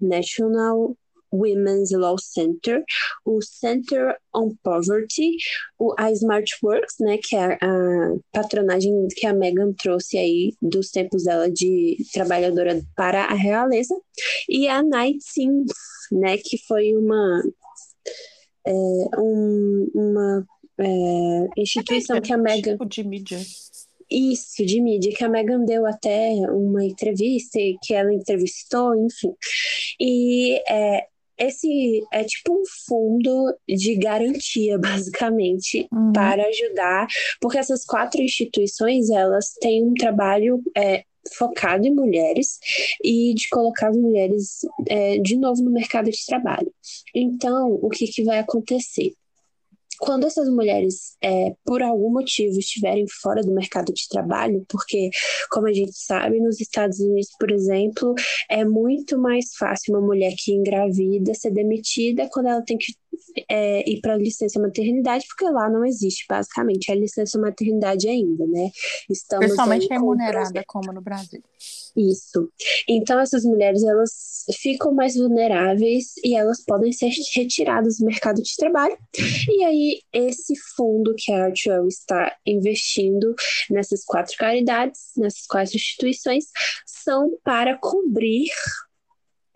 National Women's Law Center, o Center on Poverty, o, a Smartworks, né, que é a patronagem que a Megan trouxe aí dos tempos dela de trabalhadora para a realeza, e a Night Sims, né, que foi uma é, um, uma é, instituição que a Megan tipo de mídia isso, de mídia, que a Megan deu até uma entrevista, que ela entrevistou, enfim. E é, esse é tipo um fundo de garantia, basicamente, uhum. para ajudar, porque essas quatro instituições, elas têm um trabalho é, focado em mulheres e de colocar as mulheres é, de novo no mercado de trabalho. Então, o que, que vai acontecer? quando essas mulheres, é, por algum motivo, estiverem fora do mercado de trabalho, porque, como a gente sabe, nos Estados Unidos, por exemplo, é muito mais fácil uma mulher que engravida ser demitida quando ela tem que é, ir para licença maternidade, porque lá não existe basicamente a licença maternidade ainda, né? Estamos Principalmente remunerada como no Brasil. Isso. Então essas mulheres elas ficam mais vulneráveis e elas podem ser retiradas do mercado de trabalho. E aí esse fundo que a Artwell está investindo nessas quatro caridades, nessas quatro instituições, são para cobrir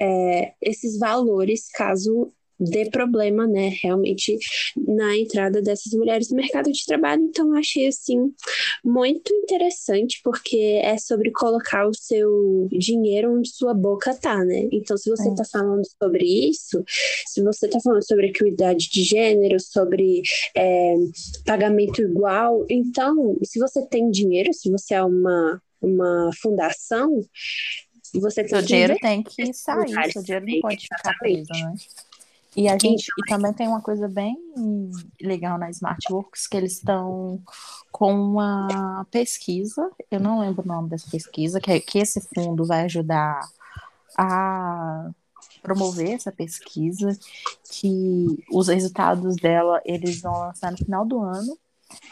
é, esses valores caso dê problema, né, realmente na entrada dessas mulheres no mercado de trabalho. Então, eu achei assim muito interessante, porque é sobre colocar o seu dinheiro onde sua boca tá, né? Então, se você está falando sobre isso, se você está falando sobre equidade de gênero, sobre é, pagamento igual, então, se você tem dinheiro, se você é uma, uma fundação, você tem seu dinheiro tem que sair, seu dinheiro não pode ficar preso, né? E a gente e também tem uma coisa bem legal na Smartworks que eles estão com uma pesquisa, eu não lembro o nome dessa pesquisa, que, é, que esse fundo vai ajudar a promover essa pesquisa, que os resultados dela eles vão lançar no final do ano,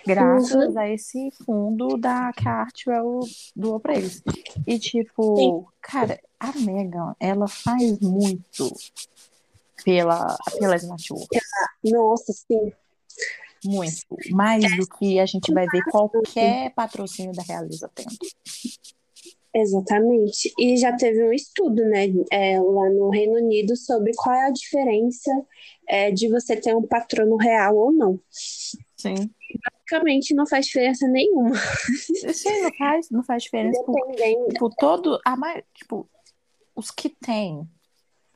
graças uhum. a esse fundo da que a Artwell doou para eles. E tipo, Sim. cara, a Megan, ela faz muito pela, pela Smartworks. Nossa, sim. Muito. Mais do que a gente vai ver qualquer patrocínio da Realiza tendo. Exatamente. E já teve um estudo, né, é, lá no Reino Unido sobre qual é a diferença é, de você ter um patrono real ou não. Sim. Basicamente não faz diferença nenhuma. Sim, não faz, não faz diferença. Dependendo. Por, tipo, todo. A, tipo, os que têm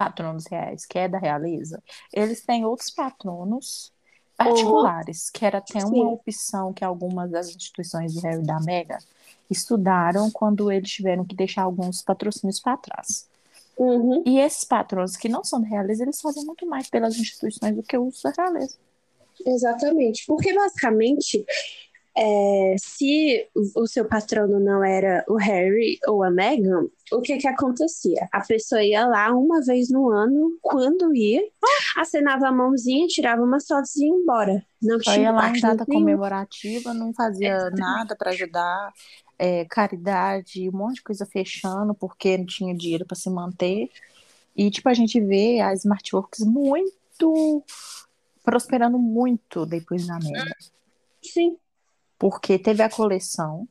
patronos reais, que é da Realiza, eles têm outros patronos particulares, que era até uma opção que algumas das instituições de Harry da Mega estudaram quando eles tiveram que deixar alguns patrocínios para trás. Uhum. E esses patronos que não são da Realeza, eles fazem muito mais pelas instituições do que os da Realeza. Exatamente, porque basicamente é, se o seu patrono não era o Harry ou a Meghan, o que que acontecia? A pessoa ia lá uma vez no ano, quando ia, acenava a mãozinha, tirava uma fotos e ia embora. Não Só tinha ia lá em data nenhum. comemorativa, não fazia nada para ajudar, é, caridade, um monte de coisa fechando, porque não tinha dinheiro para se manter. E, tipo, a gente vê a Smartworks muito prosperando muito depois da Mega. Sim porque teve a coleção.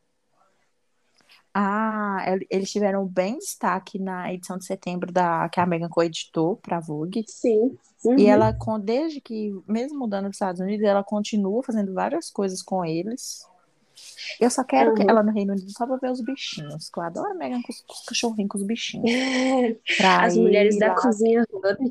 Ah, eles tiveram bem destaque na edição de setembro da que a Megan coeditou para a Vogue. Sim. Uhum. E ela, desde que, mesmo mudando para os Estados Unidos, ela continua fazendo várias coisas com eles. Eu só quero uhum. ela no Reino Unido só pra ver os bichinhos. Que eu adoro Megan com os cachorrinhos, com os bichinhos. As mulheres da cozinha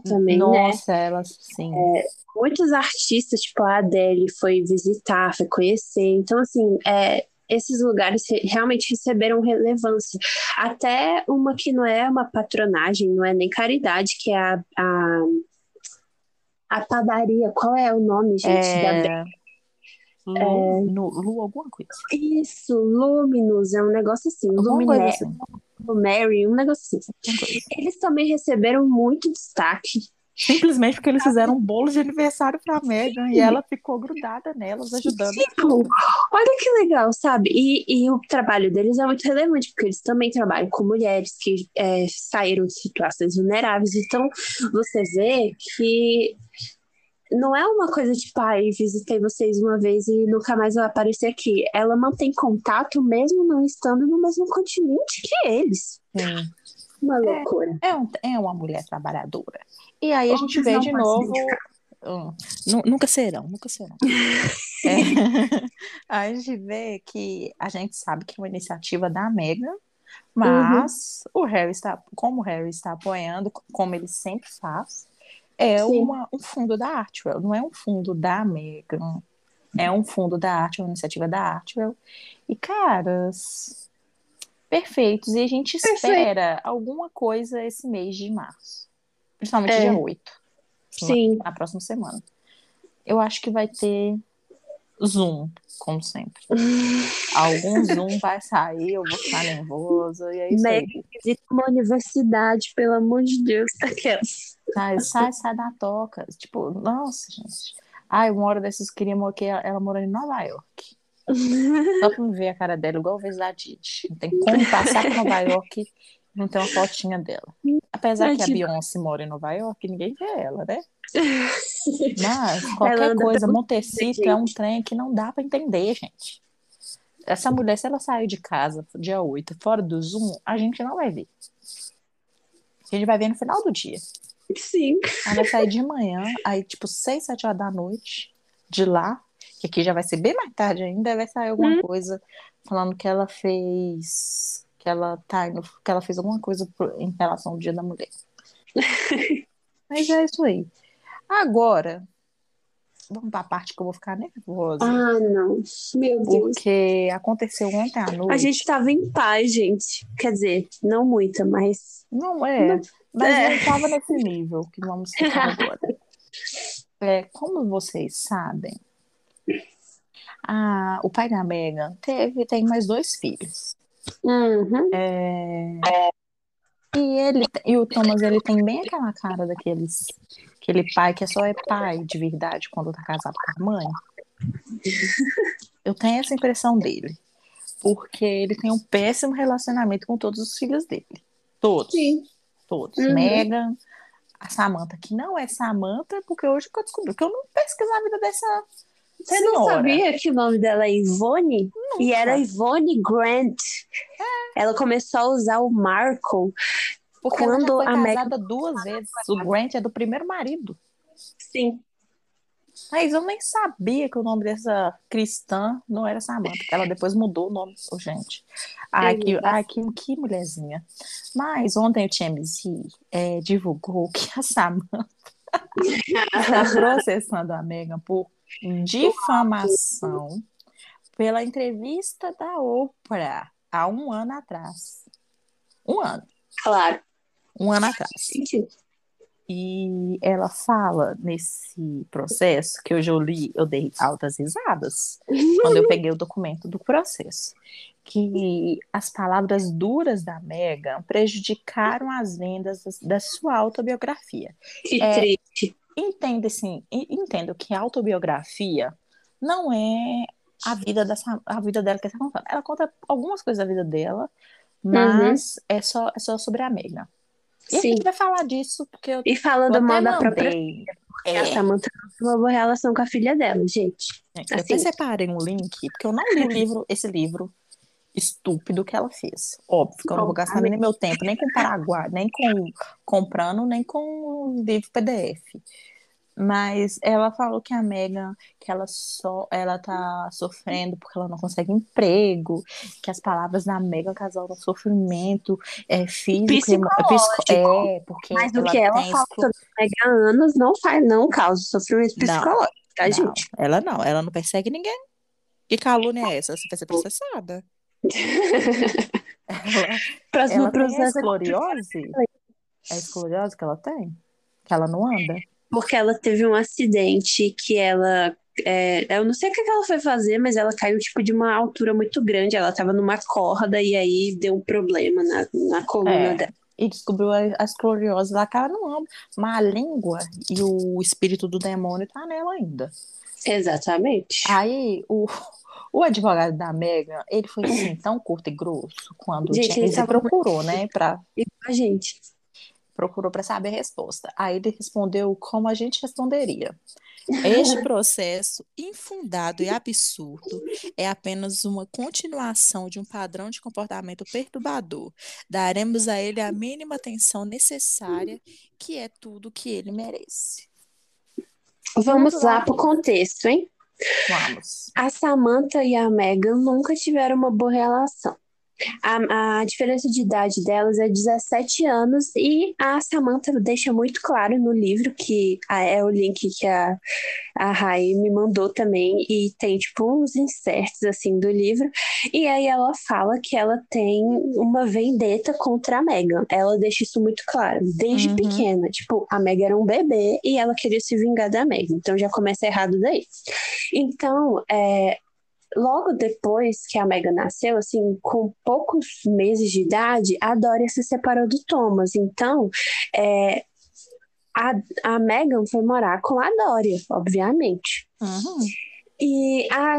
também, Nossa, né? Nossa, elas, sim. É, muitos artistas, tipo a Adele, foi visitar, foi conhecer. Então, assim, é, esses lugares realmente receberam relevância. Até uma que não é uma patronagem, não é nem caridade, que é a, a, a padaria. Qual é o nome, gente? É... Da... Lu, é... Lu, alguma coisa. Isso, Luminous, é um negócio assim. Luminé, assim. Mary, um negócio assim. Eles também receberam muito destaque Simplesmente porque eles fizeram um bolo de aniversário pra Megan e ela ficou grudada nelas, ajudando. Tipo, olha que legal, sabe? E, e o trabalho deles é muito relevante, porque eles também trabalham com mulheres que é, saíram de situações vulneráveis. Então, você vê que não é uma coisa tipo, ai, ah, visitei vocês uma vez e nunca mais vai aparecer aqui. Ela mantém contato mesmo não estando no mesmo continente que eles. Sim. Uma loucura. É, é, um, é uma mulher trabalhadora. E aí a gente vê de novo. Hum, nunca serão, nunca serão. é, a gente vê que a gente sabe que é uma iniciativa da Megan, mas uhum. o Harry está, como o Harry está apoiando, como ele sempre faz, é uma, um fundo da Artwell, não é um fundo da Megan, é um fundo da Artwell, uma iniciativa da Artwell. E, caras, perfeitos. E a gente espera Perfeito. alguma coisa esse mês de março. Principalmente é. dia 8. Sim. Na próxima semana. Eu acho que vai ter Zoom, como sempre. Algum Zoom vai sair, eu vou ficar nervosa, e é isso aí. Visita uma universidade, pelo amor de Deus, aquelas. Sai, sai, sai da toca. Tipo, nossa, gente. Ai, uma hora dessas queria que ela morando em Nova York. Só pra me ver a cara dela, igual vez da Didi. Não tem como passar pra Nova York não tem uma fotinha dela. Apesar que a Beyoncé mora em Nova York, ninguém vê ela, né? Mas qualquer coisa, Montecito é um trem que não dá para entender, gente. Essa mulher, se ela sair de casa dia 8, fora do Zoom, a gente não vai ver. A gente vai ver no final do dia. Sim. Ela vai sair de manhã, aí tipo 6, 7 horas da noite, de lá, que aqui já vai ser bem mais tarde ainda, vai sair alguma hum. coisa falando que ela fez que ela tá indo, que ela fez alguma coisa em relação ao Dia da Mulher. Mas é isso aí. Agora, vamos para a parte que eu vou ficar nervosa. Ah, não. Meu Deus. Porque aconteceu ontem à noite. A gente estava em paz, gente. Quer dizer, não muita, mas. Não é. Não... Mas é. eu estava nesse nível que vamos ficar agora. É, como vocês sabem, a, o pai da Megan teve, tem mais dois filhos. Uhum. É... E ele e o Thomas ele tem bem aquela cara daqueles aquele pai que é só é pai de verdade quando tá casado com a mãe. Eu tenho essa impressão dele, porque ele tem um péssimo relacionamento com todos os filhos dele, todos, Sim. todos. Uhum. Megan, a Samantha que não é Samantha, porque hoje que eu descobri que eu não pesquiso a vida dessa você Senhora. não sabia que o nome dela é Ivone? Nunca. E era Ivone Grant. É. Ela começou a usar o Marco Porque quando ela já foi casada duas vezes. O Grant é do primeiro marido. Sim. Mas eu nem sabia que o nome dessa cristã não era Samantha. Ela depois mudou o nome, oh, gente. Ai, que, ai que, que mulherzinha. Mas ontem o TMZ é, divulgou que a Samantha está processando a Megan por difamação pela entrevista da Oprah há um ano atrás. Um ano. Claro. Um ano atrás. E ela fala nesse processo, que hoje eu li, eu dei altas risadas, quando eu peguei o documento do processo, que as palavras duras da Megan prejudicaram as vendas da sua autobiografia. Que é, triste entendo assim, entendo que a autobiografia não é a vida dessa a vida dela que ela está contando. Ela conta algumas coisas da vida dela, mas uhum. é só é só sobre a Megan. E Sim. a gente vai falar disso porque eu E falando mal da própria é. a Samantha tem uma boa relação com a filha dela, gente. assim. Eu até separei um link, porque eu não li o livro, esse livro estúpido que ela fez. Óbvio que eu não vou gastar nem meu tempo, nem com Paraguai, nem com comprando, nem com livro PDF. Mas ela falou que a Megan, que ela só, ela tá sofrendo porque ela não consegue emprego, que as palavras da Megan causam sofrimento é, físico, emo- Psicológico. é, porque Mas o ela que ela fala sobre pegar anos não faz, não causa sofrimento Não, psicológico, tá, não, gente? ela não, ela não persegue ninguém. Que calúnia é essa? Você vai ser processada. Ela, Próximo ela processo é escoliose? É que ela tem? Que ela não anda? Porque ela teve um acidente que ela. é, eu não sei o que ela foi fazer, mas ela caiu tipo de uma altura muito grande. Ela tava numa corda e aí deu um problema na, na coluna É. dela. E descobriu a, a lá que ela não anda. Mas a língua e o espírito do demônio tá nela ainda. Exatamente. Aí o, o advogado da Megan, ele foi assim, tão curto e grosso quando Gente, ele James procurou, né? Pra, A gente. Procurou para saber a resposta. Aí ele respondeu como a gente responderia. Este processo infundado e absurdo é apenas uma continuação de um padrão de comportamento perturbador. Daremos a ele a mínima atenção necessária, que é tudo o que ele merece. Vamos lá. lá pro contexto, hein? Vamos. A Samantha e a Megan nunca tiveram uma boa relação. A, a diferença de idade delas é 17 anos e a Samantha deixa muito claro no livro, que ah, é o link que a, a Rai me mandou também, e tem tipo uns inserts assim do livro, e aí ela fala que ela tem uma vendetta contra a Megan. Ela deixa isso muito claro, desde Uhum. pequena. Tipo, a Megan era um bebê e ela queria se vingar da Megan, então já começa errado daí. Então, é, logo depois que a Megan nasceu, assim, com poucos meses de idade, a Doria se separou do Thomas. Então, é, a, a Megan foi morar com a Doria, obviamente. Uhum. E a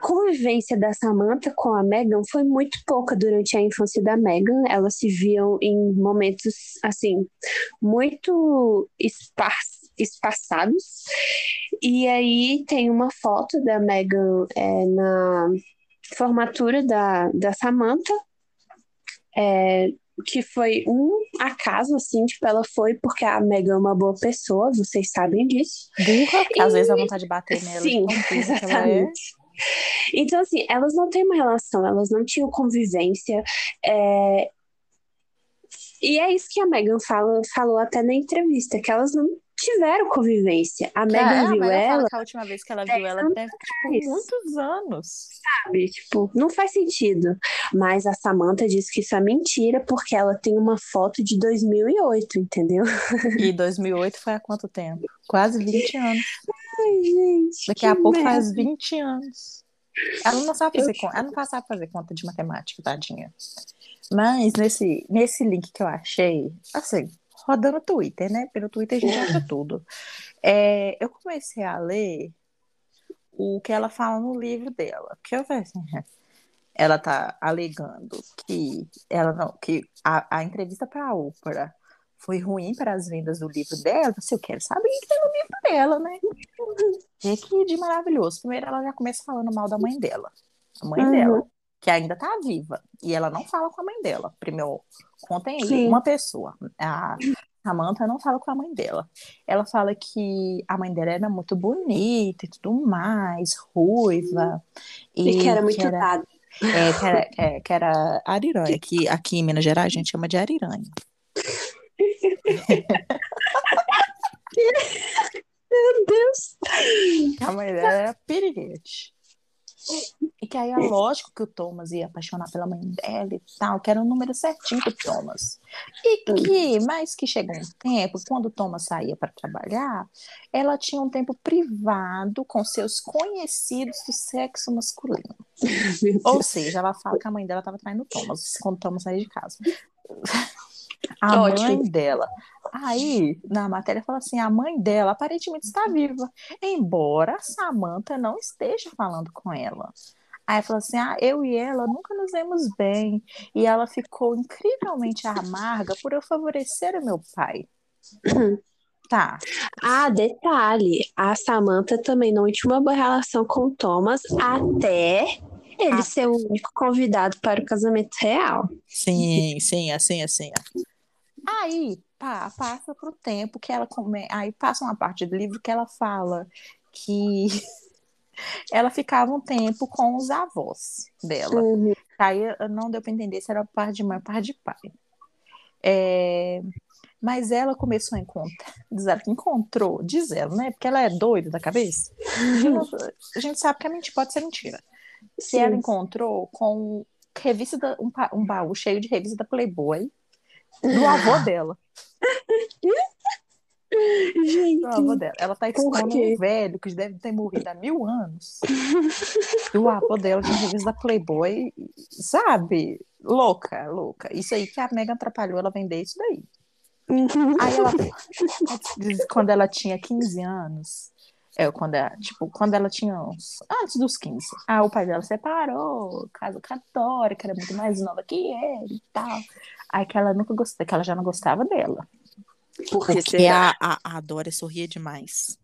convivência da Samantha com a Megan foi muito pouca durante a infância da Megan. Elas se viam em momentos, assim, muito espar espaçados. E aí tem uma foto da Megan é, na formatura da, da Samantha, é, que foi um acaso, assim, tipo, ela foi porque a Megan é uma boa pessoa, vocês sabem disso. Burra, que às vezes dá vontade de bater nela. Sim, é. exatamente. Então, assim, elas não têm uma relação, elas não tinham convivência. é, E é isso que a Megan fala, falou até na entrevista, que elas não tiveram convivência. A Megan Ah, viu ela ela, a última vez que ela viu ela teve tipo, muitos anos. sabe? Tipo, não faz sentido. Mas a Samantha diz que isso é mentira porque ela tem uma foto de 2008, entendeu? E 2008 foi há quanto tempo? Quase 20 anos. Ai, gente. Daqui a pouco merda. faz 20 anos. Ela não sabe fazer conta, ela não sabe fazer conta de matemática, tadinha. Mas nesse, nesse link que eu achei, assim, rodando no Twitter, né? Pelo Twitter a gente acha tudo. É, eu comecei a ler o que ela fala no livro dela. Porque eu falei assim, ela tá alegando que ela não, que a, a entrevista para a Oprah foi ruim para as vendas do livro dela. Se eu quero saber o que tem no livro dela, né? E que de maravilhoso. Primeiro, ela já começa falando mal da mãe dela. A mãe Uhum. dela, que ainda tá viva. E ela não fala com a mãe dela. Primeiro, contem aí, uma pessoa. A Samantha não fala com a mãe dela. Ela fala que a mãe dela era muito bonita e tudo mais, ruiva. E que era muito era, dado. é, que era, é, que era ariranha, que aqui em Minas Gerais a gente chama de ariranha. Meu Deus. A mãe dela era piriguete. E que aí é lógico que o Thomas ia apaixonar pela mãe dela e tal, que era o número certinho do Thomas. E que, mais que chegou um tempo, quando o Thomas saía para trabalhar, ela tinha um tempo privado com seus conhecidos do sexo masculino. Ou seja, ela fala que a mãe dela estava traindo o Thomas quando o Thomas saía de casa. A Ótimo. mãe dela. Aí, na matéria, fala assim: a mãe dela aparentemente está viva, embora a Samantha não esteja falando com ela. Aí fala assim: ah, eu e ela nunca nos vemos bem. E ela ficou incrivelmente amarga por eu favorecer o meu pai. Tá. Ah, detalhe, a Samantha também não tinha uma boa relação com o Thomas até ele Ah. ser o único convidado para o casamento real. Sim, sim, assim, assim. ó. Aí pá, passa pro tempo que ela come... aí passa uma parte do livro que ela fala que ela ficava um tempo com os avós dela. Uhum. Aí não deu para entender se era parte de mãe ou parte de pai. É... Mas ela começou a encontrar, diz ela que encontrou, diz ela, né? Porque ela é doida da cabeça. Uhum. A gente sabe que a mentira pode ser mentira. Se ela encontrou com revista da, um, um baú cheio de revista da Playboy do avô dela. Gente, avô dela. Ela tá expondo um velho que deve ter morrido há mil anos. e o avô dela tinha revista da Playboy, sabe? Louca, louca. Isso aí que a Megan atrapalhou ela vender isso daí. Aí ela, quando ela tinha 15 anos, é, quando ela, tipo, quando ela tinha uns, antes dos 15, ah, o pai dela separou, casa católica, era muito mais nova que ele e tal. Aí que ela nunca gostou, que ela já não gostava dela. Porque a, a, a Dora sorria demais.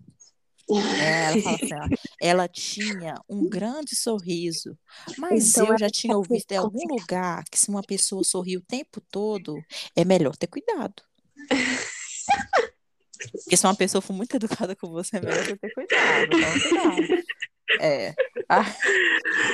É, ela fala assim, ó, ela tinha um grande sorriso, mas então, eu já tinha ouvido em algum lugar que se uma pessoa sorri o tempo todo, é melhor ter cuidado. Porque se uma pessoa for muito educada com você, é melhor você ter cuidado. cuidado. É. Ah,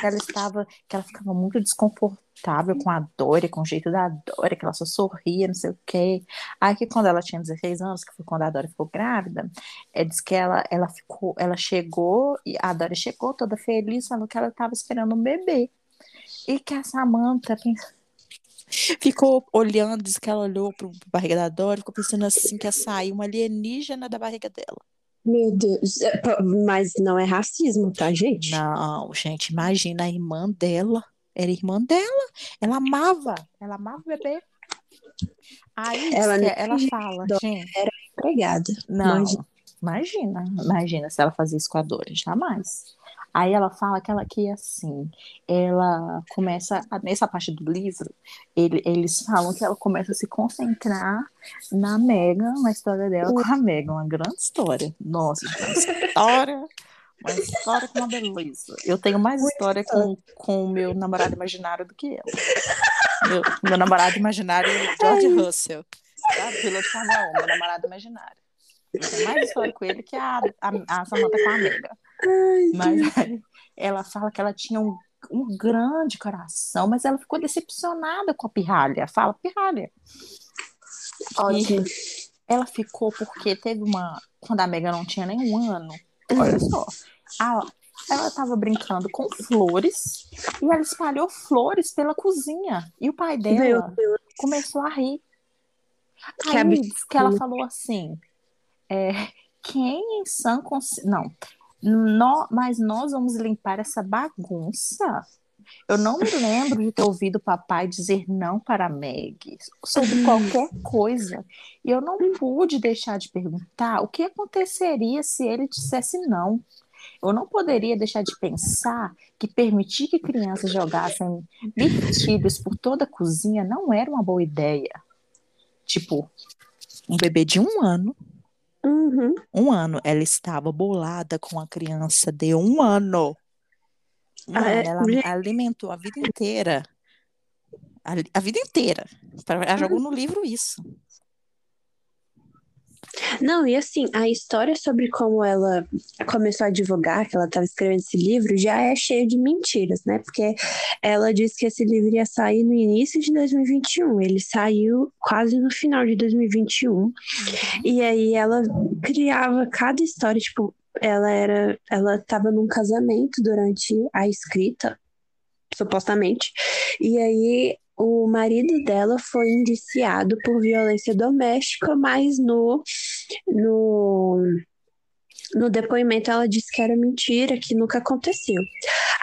ela estava, que ela ficava muito desconfortável com a Dória, com o jeito da Dória, que ela só sorria, não sei o quê. Aí que quando ela tinha 16 anos, que foi quando a Dória ficou grávida, é, diz que ela, ela ficou, ela chegou, e a Dória chegou toda feliz, falou que ela estava esperando um bebê. E que a Samantha ficou olhando, diz que ela olhou para a barriga da Dória, ficou pensando assim que ia sair uma alienígena da barriga dela. Meu Deus, é, mas não é racismo, tá, gente? Não, gente, imagina a irmã dela. Era irmã dela. Ela amava. Ela amava o bebê. Aí ela, ela fala, gente. Era empregada. Não, imagina. Imagina, imagina se ela fazia isso com a Dora, jamais. Aí ela fala que ela que assim, ela começa nessa parte do livro, ele, eles falam que ela começa a se concentrar na Megan, na história dela com a Megan, uma grande história. Nossa, uma história, uma história com uma beleza. Eu tenho mais história com, com o meu namorado imaginário do que ela. Meu, meu namorado imaginário é George Russell, tá? piloto de Fórmula 1, meu namorado imaginário. Eu tenho mais história com ele que a, a, a Samantha com a Megan. Mas aí, ela fala que ela tinha um, um grande coração, mas ela ficou decepcionada com a pirralha. Fala, pirralha. Ótimo. ela ficou porque teve uma. Quando a Mega não tinha nem um ano, olha só. A, ela estava brincando com flores e ela espalhou flores pela cozinha. E o pai dela começou a rir. Que Aí que ela falou assim: é, quem em sã consciência. Não, mas nós vamos limpar essa bagunça. Eu não me lembro de ter ouvido o papai dizer não para Meg sobre qualquer coisa. E eu não pude deixar de perguntar o que aconteceria se ele dissesse não. Eu não poderia deixar de pensar que permitir que crianças jogassem vestidos por toda a cozinha não era uma boa ideia. Tipo, um bebê de um ano Uhum. Um ano. Ela estava bolada com a criança de um ano. Um ah, é? Ela alimentou a vida inteira. A, a vida inteira. Ela jogou no livro isso. Não, e assim, a história sobre como ela começou a advogar, que ela estava escrevendo esse livro, já é cheia de mentiras, né? Porque ela disse que esse livro ia sair no início de 2021. Ele saiu quase no final de 2021. Uhum. E aí ela criava cada história, tipo, ela era, ela estava num casamento durante a escrita, supostamente. E aí o marido dela foi indiciado por violência doméstica, mas no, no, no depoimento ela disse que era mentira, que nunca aconteceu.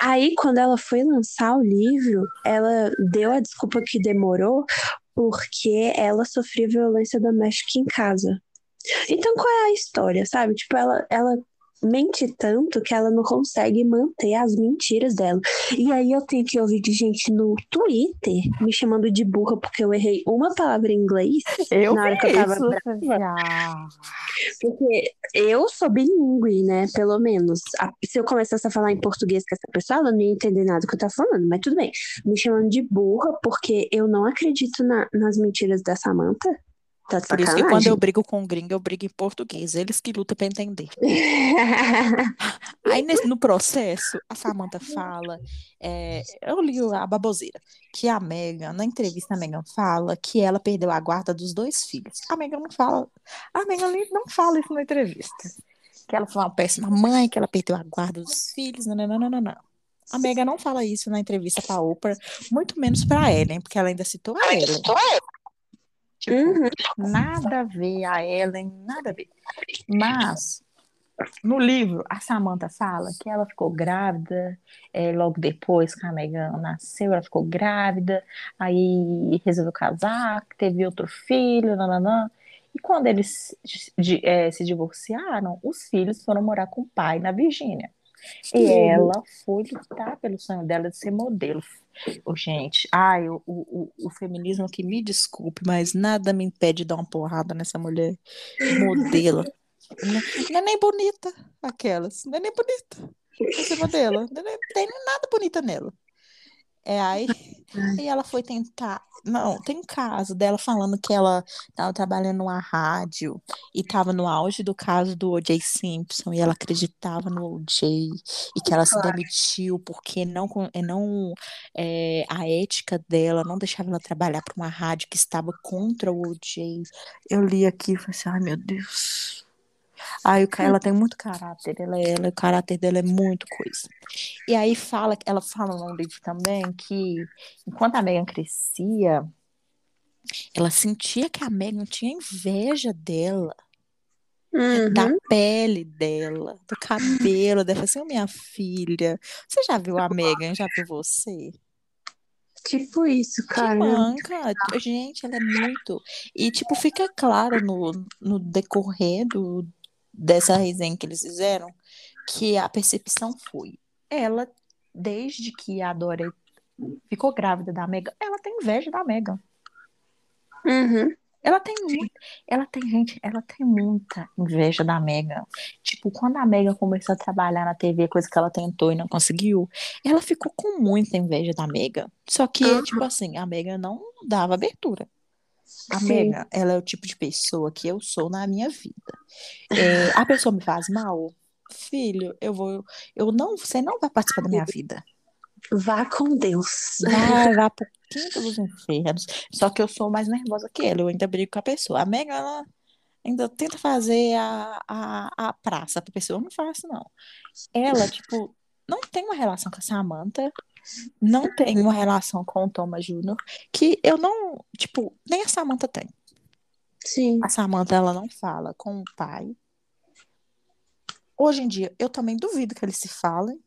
Aí, quando ela foi lançar o livro, ela deu a desculpa que demorou porque ela sofria violência doméstica em casa. Então, qual é a história, sabe? Tipo, ela, ela mente tanto que ela não consegue manter as mentiras dela. E aí eu tenho que ouvir de gente no Twitter me chamando de burra porque eu errei uma palavra em inglês eu na hora que eu tava brava. Porque eu sou bilíngue, né? Pelo menos. Se eu começasse a falar em português com essa pessoa, ela não ia entender nada do que eu tava falando, mas tudo bem. Me chamando de burra porque eu não acredito na, nas mentiras da Samantha. Tá Por isso que quando eu brigo com o gringo, eu brigo em português. Eles que lutam pra entender. Aí nesse, no processo, a Samantha fala, é, eu li a baboseira, que a Megan, na entrevista, a Megan fala que ela perdeu a guarda dos dois filhos. A Megan não fala, a Megan não fala isso na entrevista. Que ela foi uma péssima mãe, que ela perdeu a guarda dos filhos, não, não, não, não, não. A Megan não fala isso na entrevista pra Oprah, muito menos pra Ellen, porque ela ainda citou a Ellen. Tipo, uhum. nada a ver a Ellen, nada a ver. Mas, no livro, a Samantha fala que ela ficou grávida é, logo depois que a Megan nasceu, ela ficou grávida, aí resolveu casar, teve outro filho, nananã. E quando eles de, é, se divorciaram, os filhos foram morar com o pai na Virgínia. E ela foi lutar pelo sonho dela de ser modelo. Oh, gente, ai, o, o, o feminismo que me desculpe, mas nada me impede de dar uma porrada nessa mulher modelo. Não, não é nem bonita, aquelas. Não é nem bonita. Essa modelo. Não é, tem nada bonita nela. É aí, e ela foi tentar. Não, tem um caso dela falando que ela estava trabalhando numa rádio e estava no auge do caso do O.J. Simpson e ela acreditava no O.J. e que ela se demitiu porque não, não é, a ética dela não deixava ela trabalhar para uma rádio que estava contra o O.J. Eu li aqui e falei assim: ai meu Deus. Aí ela tem muito caráter, ela, ela, o caráter dela é muito coisa. E aí fala, ela fala no livro também que enquanto a Megan crescia, ela sentia que a Megan tinha inveja dela. Uhum. Da pele dela, do cabelo dela. Assim, minha filha, você já viu a Megan? Já viu você? Tipo isso, cara. Que manca. Gente, ela é muito. E, tipo, fica claro no, no decorrer do, dessa resenha que eles fizeram, que a percepção foi, ela, desde que a Dora ficou grávida da Megan, ela tem inveja da Megan. Uhum. Ela tem muito, ela tem gente, ela tem muita inveja da Megan. Tipo, quando a Megan começou a trabalhar na TV, coisa que ela tentou e não conseguiu, ela ficou com muita inveja da Megan. Só que, uhum. tipo assim, a Megan não dava abertura. A Megan, ela é o tipo de pessoa que eu sou na minha vida. É, a pessoa me faz mal, filho, eu vou, eu não, você não vai participar da minha vida. Vá com Deus. Vai, vá pro quinto dos infernos. Só que eu sou mais nervosa que ela, eu ainda brigo com a pessoa. A Megan, ela ainda tenta fazer a, a, a praça pra pessoa, eu não faço, não. Ela, tipo, não tem uma relação com a Samantha, não tem uma relação com o Thomas Jr. que eu não, tipo, nem a Samantha tem. Sim. A Samantha, ela não fala com o pai. Hoje em dia, eu também duvido que eles se falem.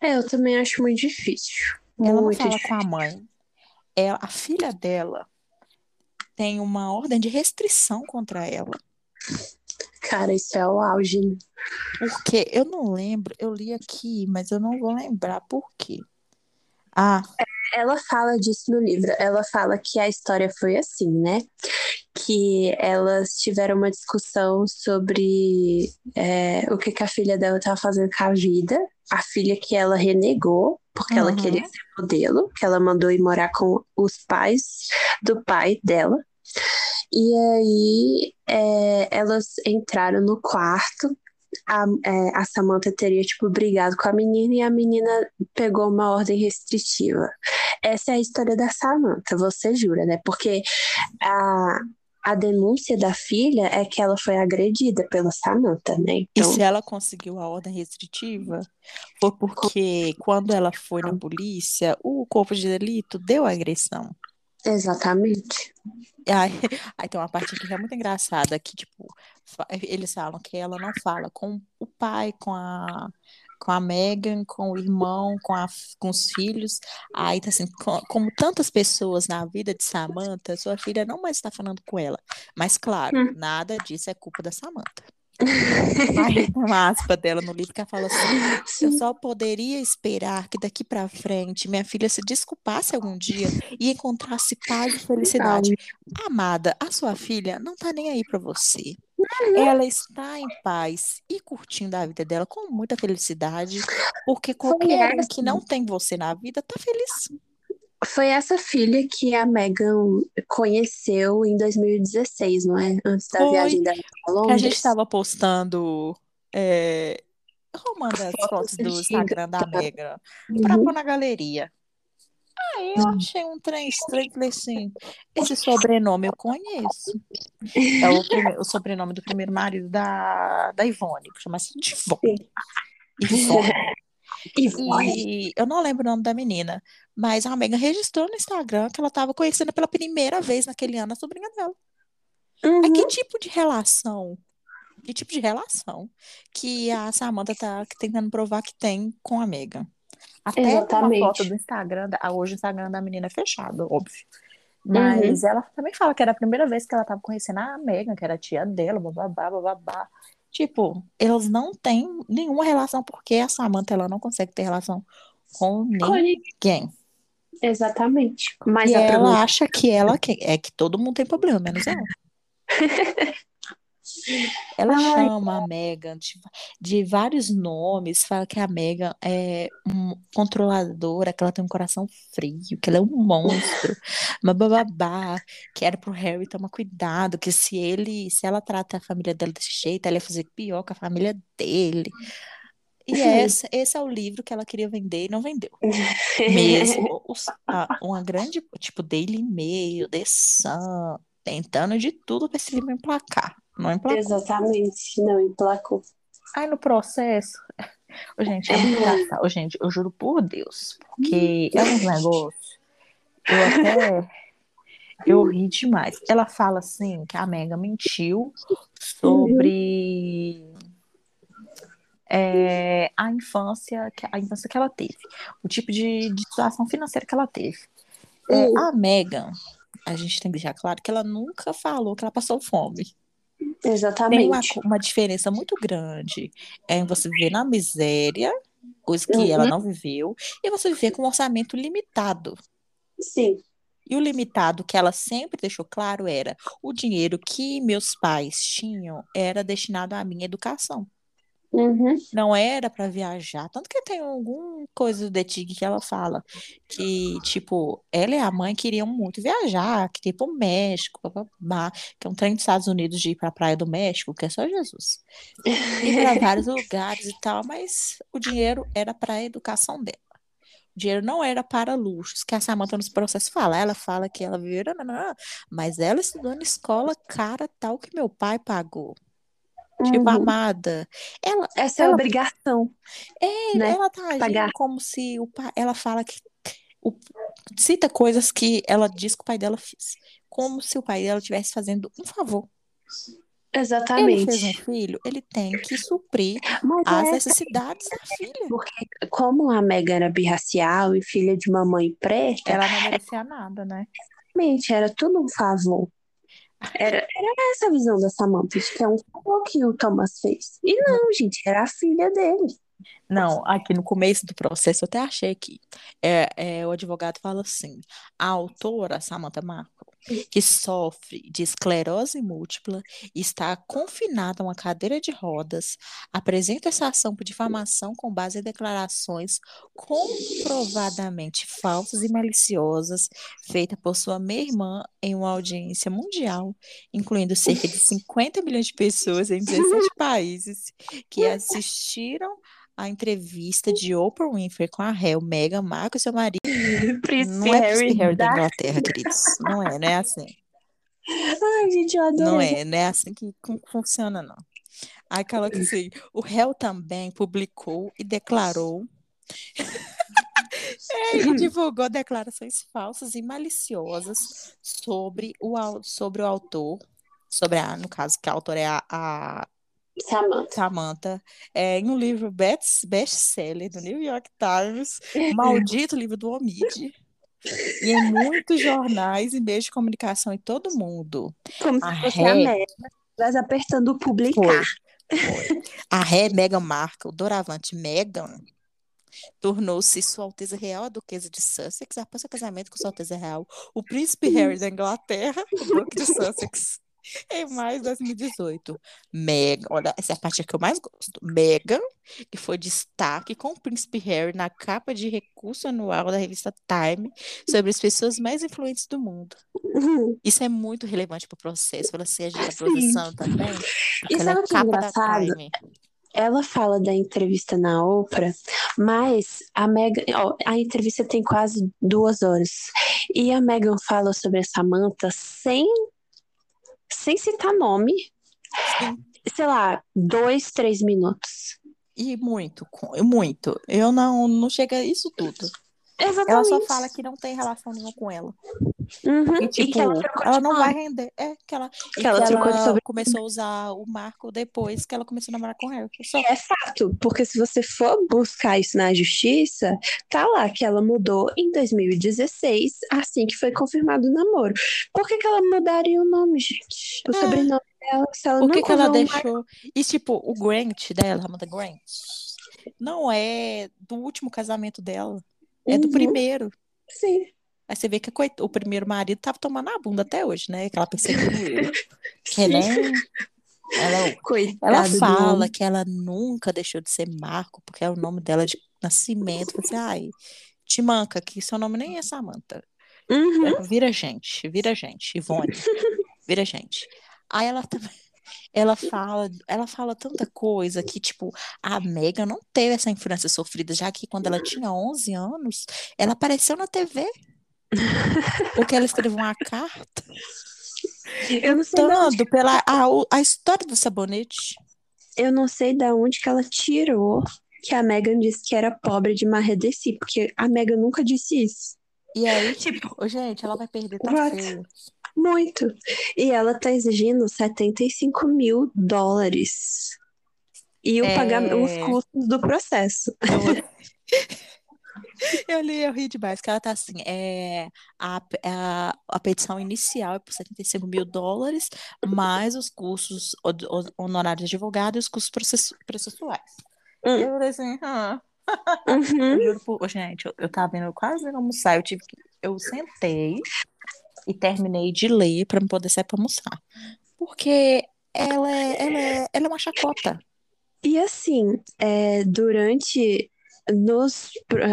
É, eu também acho muito difícil. Ela muito não fala difícil. com a mãe. Ela, a filha dela tem uma ordem de restrição contra ela. Cara, isso é o auge. Né? Porque eu não lembro, eu li aqui, mas eu não vou lembrar por quê. Ah. Ela fala disso no livro. Ela fala que a história foi assim, né? Que elas tiveram uma discussão sobre é, o que, que, a filha dela estava fazendo com a vida. A filha que ela renegou, porque uhum. ela queria ser modelo, que ela mandou ir morar com os pais do pai dela. E aí é, elas entraram no quarto a, é, a Samantha teria, tipo, brigado com a menina e a menina pegou uma ordem restritiva. Essa é a história da Samantha, você jura, né? Porque a, a denúncia da filha é que ela foi agredida pela Samantha, né? Então... E se ela conseguiu a ordem restritiva, foi porque quando ela foi na polícia, o corpo de delito deu a agressão. Exatamente. Aí, aí tem uma parte aqui que é muito engraçada, que, tipo, eles falam que ela não fala com o pai, com a, com a Megan, com o irmão, com, a, com os filhos. Aí tá assim, com, como tantas pessoas na vida de Samantha, sua filha não mais está falando com ela. Mas, claro, hum. nada disso é culpa da Samantha. Uma aspa dela no livro que ela fala assim: Sim. Eu só poderia esperar que daqui para frente minha filha se desculpasse algum dia e encontrasse paz e felicidade. Amada, a sua filha não tá nem aí para você. Ela está em paz e curtindo a vida dela com muita felicidade, porque qualquer um que não tem você na vida tá feliz. Foi essa filha que a Meghan conheceu em 2016, não é? Antes da Foi viagem dela para que a gente Londres. estava postando. É... As Fotos do. Instagram da Megan pra Uhum. pôr na galeria. Aí eu achei um trem estranho falei assim: esse sobrenome eu conheço. É o, prime- o sobrenome do primeiro marido da, da Ivone, chama-se Divone. Ivone. Ivone. E eu não lembro o nome da menina, mas a Megan registrou no Instagram que ela estava conhecendo pela primeira vez naquele ano a sobrinha dela. Aí Uhum. que tipo de relação? Que tipo de relação que a Samantha tá tentando provar que tem com a Megan? Até uma Exatamente. foto do Instagram, hoje o Instagram da menina é fechado, óbvio. Uhum. Mas ela também fala que era a primeira vez que ela tava conhecendo a Megan, que era a tia dela, bababá, bababá. Tipo, eles não têm nenhuma relação, porque a Samantha ela não consegue ter relação com ninguém. Exatamente. Mas E a ela problema acha que ela que- é que todo mundo tem problema, menos ela. Ela Ai. chama a Megan de, de vários nomes, fala que a Megan é um controladora, que ela tem um coração frio, que ela é um monstro, uma bababá, que era pro Harry tomar cuidado, que se ele, se ela trata a família dela desse jeito, ela ia fazer pior com a família dele. E Sim. essa, esse é o livro que ela queria vender e não vendeu. Mesmo os, a- uma grande, tipo, Daily Mail, The Sun, tentando de tudo para esse livro emplacar. Não emplacou. Exatamente. Não emplacou. Aí no processo, Ô, gente, é engraçado. Ô, gente, eu juro por Deus, porque é uns negócios. Eu até. Eu ri demais. Ela fala assim que a Mega mentiu sobre é, a infância, que- a infância que ela teve, o tipo de, de situação financeira que ela teve. É, Hum. a Megan, a gente tem que deixar claro que ela nunca falou que ela passou fome. Tem uma, Exatamente. uma diferença muito grande em você viver na miséria, coisa que ela Uhum. não viveu, e você viver com um orçamento limitado. Sim. E o limitado que ela sempre deixou claro era o dinheiro que meus pais tinham era destinado à minha educação. Uhum. Não era para viajar. Tanto que tem alguma coisa do Tig que ela fala que, tipo, ela e a mãe queriam muito viajar, queriam ir pro México, que é um trem dos Estados Unidos de ir pra Praia do México, que é só Jesus. Ir para vários lugares e tal, mas o dinheiro era para a educação dela. O dinheiro não era para luxos, que a Samantha nos processos fala. Ela fala que ela nananã, mas ela estudou na escola cara tal que meu pai pagou. Tipo, Uhum. amada. Ela, Essa é a ela obrigação, é, né? ela tá agindo Pagar. como se o pai, ela fala que o, cita coisas que ela diz que o pai dela fez, como se o pai dela estivesse fazendo um favor. Ele fez um Exatamente. filho, ele tem que suprir Mas as é necessidades da filha. porque, como a Megan era birracial e filha de uma mãe preta, Ela não merecia nada, né? realmente era tudo um favor. Era, era essa a visão da Samantha, de que é um favor que o Thomas fez. E não, gente, era a filha dele. Não, aqui no começo do processo eu até achei que é, é, o advogado fala assim: a autora, Samantha Markle, que sofre de esclerose múltipla e está confinada a uma cadeira de rodas, apresenta essa ação por difamação com base em declarações comprovadamente falsas e maliciosas feitas por sua meia-irmã em uma audiência mundial, incluindo cerca de 50 milhões de pessoas em 17 países que assistiram a entrevista de Oprah Winfrey com a réu Meghan Markle e seu marido. Príncipe Não é Príncipe Harry da Inglaterra, queridos. Não é, não é assim. Ai, gente, eu adorei. Não é, não é assim que que funciona, não. Aí coloca assim, o réu também publicou e declarou é, e divulgou declarações falsas e maliciosas sobre o, sobre o autor, sobre a, no caso, que a autora é a, a Samantha. Samantha, é, em um livro best- best-seller do New York Times, Maldito Livro do Omid, e em muitos jornais e meios de comunicação em todo mundo. Como A se fosse a ré Megan, mas apertando o foi, publicar. foi. A ré Meghan Markle, doravante Meghan, tornou-se Sua Alteza Real a Duquesa de Sussex após seu casamento com Sua Alteza Real, o Príncipe Harry da Inglaterra, o Duque de Sussex. Em maio de 2018, Megan, olha, essa é a parte que eu mais gosto. Megan, que foi destaque com o príncipe Harry na capa de recurso anual da revista Time sobre as pessoas mais influentes do mundo. Uhum. Isso é muito relevante para o processo, para ser agente da Sim. produção também. E ela sabe é o que é capa da engraçado? Time. Ela fala da entrevista na Oprah, mas a Megan, ó, a entrevista tem quase duas horas. E a Megan fala sobre a Samantha sem, sem citar nome, Sim. sei lá, dois, três minutos. E muito, muito. Eu não, não chega a isso tudo. Ela só Exatamente. fala que não tem relação nenhuma com ela. Uhum. E, E tipo, que ela trocou ela de não vai render. É, que ela, e Que ela que ela sobre- começou a usar o Marco depois que ela começou a namorar com o Harry. Só. É fato, porque se você for buscar isso na justiça, tá lá que ela mudou em 2016, assim que foi confirmado o namoro. Por que que ela mudaria o nome, gente? O É. sobrenome dela, se ela Por que que ela o Marco. deixou. E, tipo, o Grant dela, Amanda Grant, não é do último casamento dela. É do Uhum. primeiro. Sim. Aí você vê que coit- o primeiro marido tava tomando a bunda até hoje, né? Que ela perseguiu. Que. Ela, Coitado ela do fala que ela nunca deixou de ser Marco, porque é o nome dela de nascimento. Assim, ai, te manca, que seu nome nem é Samantha. Uhum. Vira gente, vira gente, Ivone, vira gente. Aí ela também, ela fala, ela fala tanta coisa que, tipo, a Megan não teve essa influência sofrida, já que quando ela tinha 11 anos, ela apareceu na TV. Porque ela escreveu uma carta Eu não sei onde, pela a, a história do sabonete. eu não sei da onde que ela tirou que a Megan disse que era pobre de Marredeci, porque a Megan nunca disse isso. E aí, tipo, gente, ela vai perder tá feio. Muito. E ela tá exigindo 75 mil dólares. E o É. pagamento, os custos do processo. Eu li, eu ri demais, que ela tá assim, é, a, a, a petição inicial é por 75 mil dólares, mais os custos honorários de advogado e os custos processu- processuais. Hum. Eu falei assim, ah. Uhum. Eu juro por... Gente, eu, eu tava vendo quase indo almoçar, eu tive que... Eu sentei e terminei de ler pra me poder sair pra almoçar. Porque ela é, ela é, ela é uma chacota. E assim, é, durante. Nos,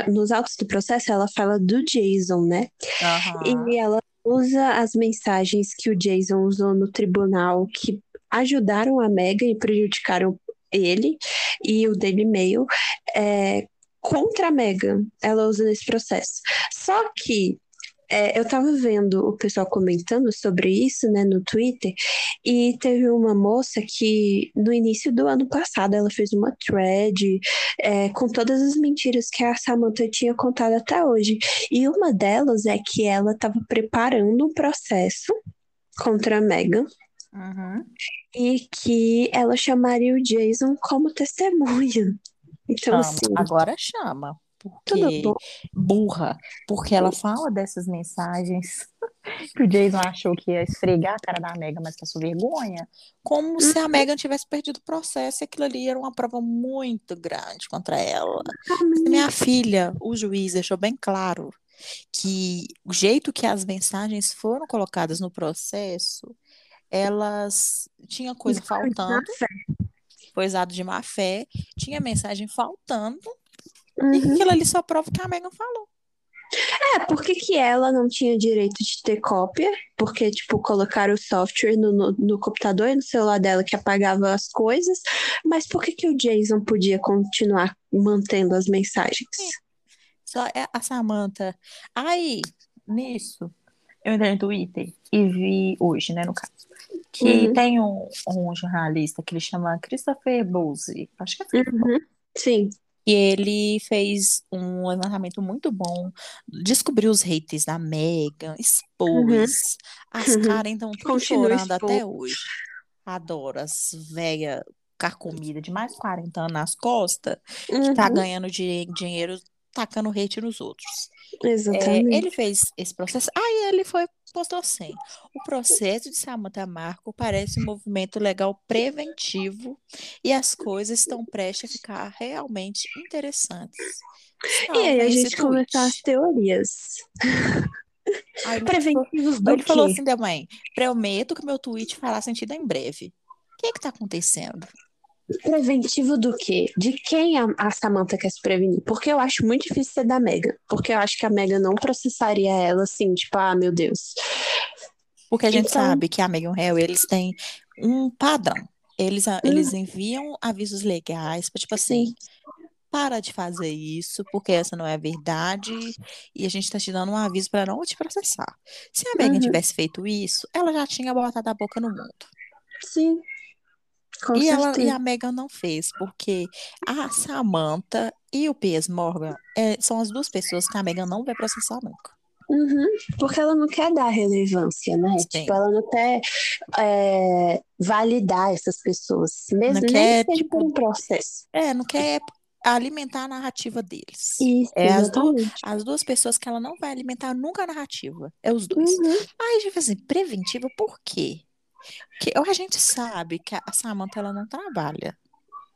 nos autos do processo, ela fala do Jason, né? Aham. E ela usa as mensagens que o Jason usou no tribunal que ajudaram a Megan e prejudicaram ele e o Daily Mail é, contra a Megan. Ela usa nesse processo. Só que é, eu tava vendo o pessoal comentando sobre isso, né, no Twitter, e teve uma moça que no início do ano passado ela fez uma thread é, com todas as mentiras que a Samantha tinha contado até hoje. E uma delas é que ela estava preparando um processo contra a Megan Uhum. e que ela chamaria o Jason como testemunha. Então, Chama. assim, Agora chama. Porque burra. Porque ela fala dessas mensagens que o Jason achou que ia esfregar a cara da Megan, mas passou vergonha. Como se a Megan tivesse perdido o processo e aquilo ali era uma prova muito grande contra ela. Minha filha, o juiz deixou bem claro que o jeito que as mensagens foram colocadas no processo, elas tinha coisa faltando, foi usado de má fé, tinha mensagem faltando, e Uhum. aquilo ali só prova que a Megan falou. É, por que que ela não tinha direito de ter cópia? Porque, tipo, colocaram o software no, no, no computador e no celular dela que apagava as coisas, mas por que que o Jason podia continuar mantendo as mensagens? Só é a Samantha. Aí, nisso, eu entrei no Twitter e vi hoje, né, no caso, que Uhum. tem um, um jornalista que ele chama Christopher Bowlesy, acho que é assim. Uhum. Sim. E ele fez um levantamento muito bom, descobriu os haters da Megan, expôs. As Uhum. caras Continua chorando até hoje. Adoro as velhas carcomidas de mais de 40 anos nas costas, que tá Uhum. ganhando di- dinheiro tacando hate nos outros. É, Exatamente. ele fez esse processo. Aí ele foi, postou assim: o processo de Samantha Marco parece um movimento legal preventivo e as coisas estão prestes a ficar realmente interessantes. E aí a gente começar as tweet. teorias. Aí Preventivos do ele falou assim da mãe: prometo que meu tweet fará sentido em breve. O que que tá acontecendo? Preventivo do quê? De quem a, a Samantha quer se prevenir? Porque eu acho muito difícil ser da Megan. Porque eu acho que a Megan não processaria ela assim, tipo, ah, meu Deus. Porque a gente Então- sabe que a e o Harry, eles têm um padrão. Eles, a- eles enviam avisos legais para, tipo assim, para de fazer isso, porque essa não é a verdade, e a gente tá te dando um aviso para não te processar. Se a Meghan Uhum. tivesse feito isso, ela já tinha botado a boca no mundo. Sim. Com E, ela, e a Meghan não fez, porque a Samantha e o Piers Morgan é, são as duas pessoas que a Meghan não vai processar nunca. Uhum, porque ela não quer dar relevância, né? Sim. Tipo, ela não quer é, validar essas pessoas, mesmo Não quer, que seja tipo, por um processo. É, não quer alimentar a narrativa deles. Isso, É as, du exatamente. as duas pessoas que ela não vai alimentar nunca a narrativa. É os dois. Uhum, Aí, tipo assim, preventiva por quê? Porque a gente sabe que a Samantha ela não trabalha.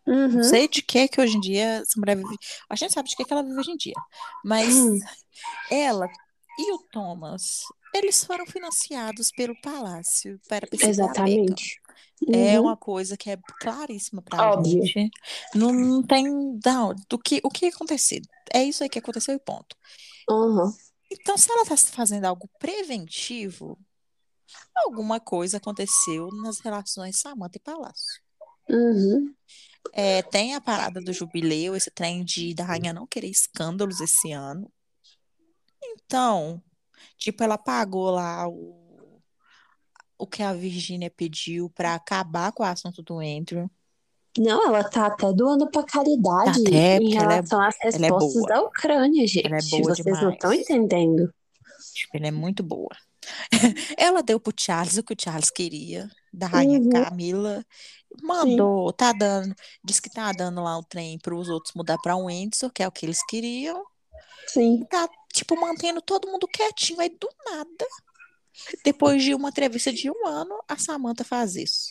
uhum. Não sei de que que hoje em dia essa mulher vive. A gente sabe de que que ela vive hoje em dia. Mas Hum. ela e o Thomas, eles foram financiados pelo palácio para a. Exatamente. É Uhum. uma coisa que é claríssima pra Óbvio. gente. Não, não tem não, do que o que aconteceu. É isso aí que aconteceu e ponto. Uhum. Então, se ela está fazendo algo preventivo, alguma coisa aconteceu nas relações Samantha e Palácio. Uhum. É, tem a parada do jubileu, esse trem de da rainha não querer escândalos esse ano. Então, tipo, ela pagou lá o, o que a Virgínia pediu para acabar com o assunto do Andrew. Não, ela tá até doando pra caridade Tá até, em é- relação às ela é respostas boa. da Ucrânia, gente. Ela é boa Vocês não estão demais. entendendo. Tipo, ela é muito boa. Ela deu pro Charles o que o Charles queria, da rainha Uhum. Camila. Mandou, tá dando, diz que tá dando lá o trem para os outros mudar para um Windsor, que é o que eles queriam. Sim. Tá, tipo, mantendo todo mundo quietinho. Aí, do nada, depois de uma entrevista de um ano, a Samantha faz isso.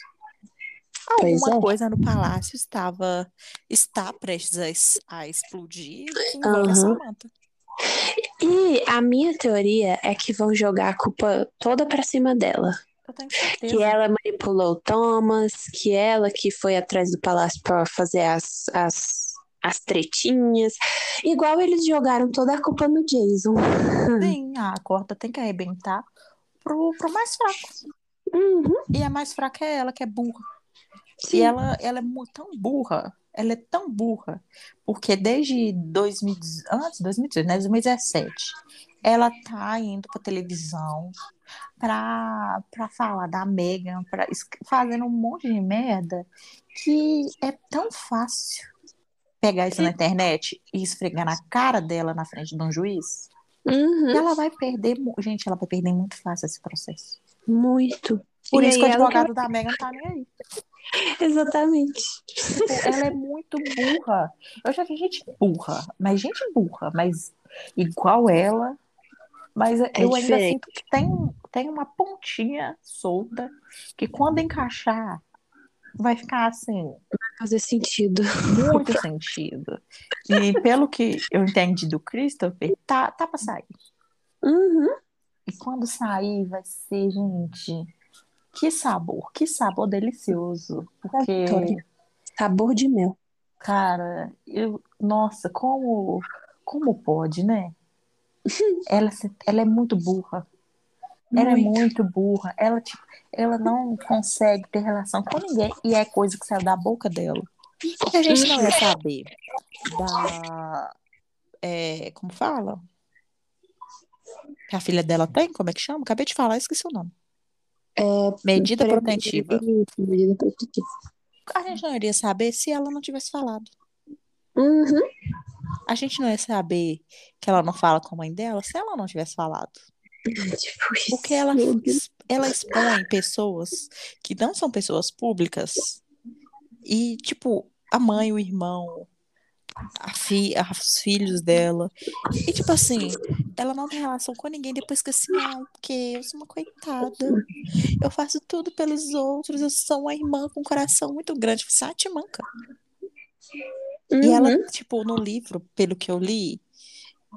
Alguma é. coisa no palácio estava, está prestes a, a explodir envolve a. Samantha. E a minha teoria é que vão jogar a culpa toda pra cima dela. Que ela manipulou o Thomas, que ela que foi atrás do palácio pra fazer as, as, as tretinhas. Igual eles jogaram toda a culpa no Jason. Sim, a corda tem que arrebentar pro, pro mais fraco. Uhum, E a mais fraca é ela, que é burra. E sim. ela, ela é tão burra, ela é tão burra, porque desde 2000, antes de 2018, né, 2017, ela tá indo pra televisão pra, pra falar da Meghan, pra, fazendo um monte de merda que é tão fácil pegar isso na internet e esfregar na cara dela na frente de um juiz. Uhum, ela vai perder, gente, ela vai perder muito fácil esse processo. muito. Por E isso que o ela advogado da Meghan tá nem aí. Exatamente. Tipo, ela é muito burra. Eu já vi gente burra, mas gente burra, mas igual ela. Mas eu ainda diferente. sinto que tem, tem uma pontinha solta que quando encaixar vai ficar assim, Fazer sentido. muito sentido. E pelo que eu entendi do Christopher, tá, tá pra sair. Uhum. E quando sair, vai ser, gente, que sabor, que sabor delicioso. Porque. Sabor de mel. cara, eu, nossa, como, como pode, né? Ela, ela é muito burra. Ela é Muito. muito burra. Ela, tipo, ela não consegue ter relação com ninguém. E é coisa que saiu da boca dela. E a gente não ia saber da. é, como fala? Que a filha dela tem? Como é que chama? Acabei de falar, esqueci o nome. É, Medida protetiva. Isso, medida protetiva. A gente não iria saber se ela não tivesse falado. Uhum. A gente não ia saber que ela não fala com a mãe dela se ela não tivesse falado. Tipo isso. Porque ela, ela expõe pessoas que não são pessoas públicas e, tipo, a mãe, o irmão, fi, os filhos dela. E, tipo assim, ela não tem relação com ninguém depois que assim, ah, porque eu sou uma coitada. Eu faço tudo pelos outros, eu sou uma irmã com um coração muito grande. Você é te manca. E ela, Uhum. tipo, no livro, pelo que eu li,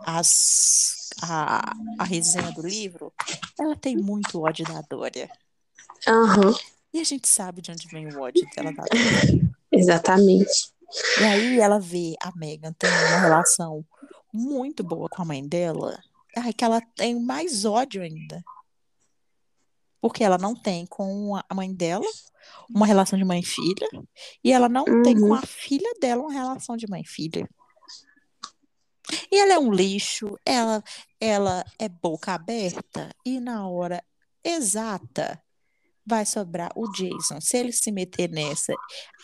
as, a, a resenha do livro, ela tem muito ódio da Dória. Aham, E a gente sabe de onde vem o ódio dela da Dória. exatamente. E aí ela vê a Megan tendo uma relação muito boa com a mãe dela, ai, que ela tem mais ódio ainda. Porque ela não tem com a mãe dela uma relação de mãe e filha, e ela não tem com Uhum. a filha dela uma relação de mãe e filha. E ela é um lixo, ela, ela é boca aberta, e na hora exata vai sobrar o Jason. Se ele se meter nessa,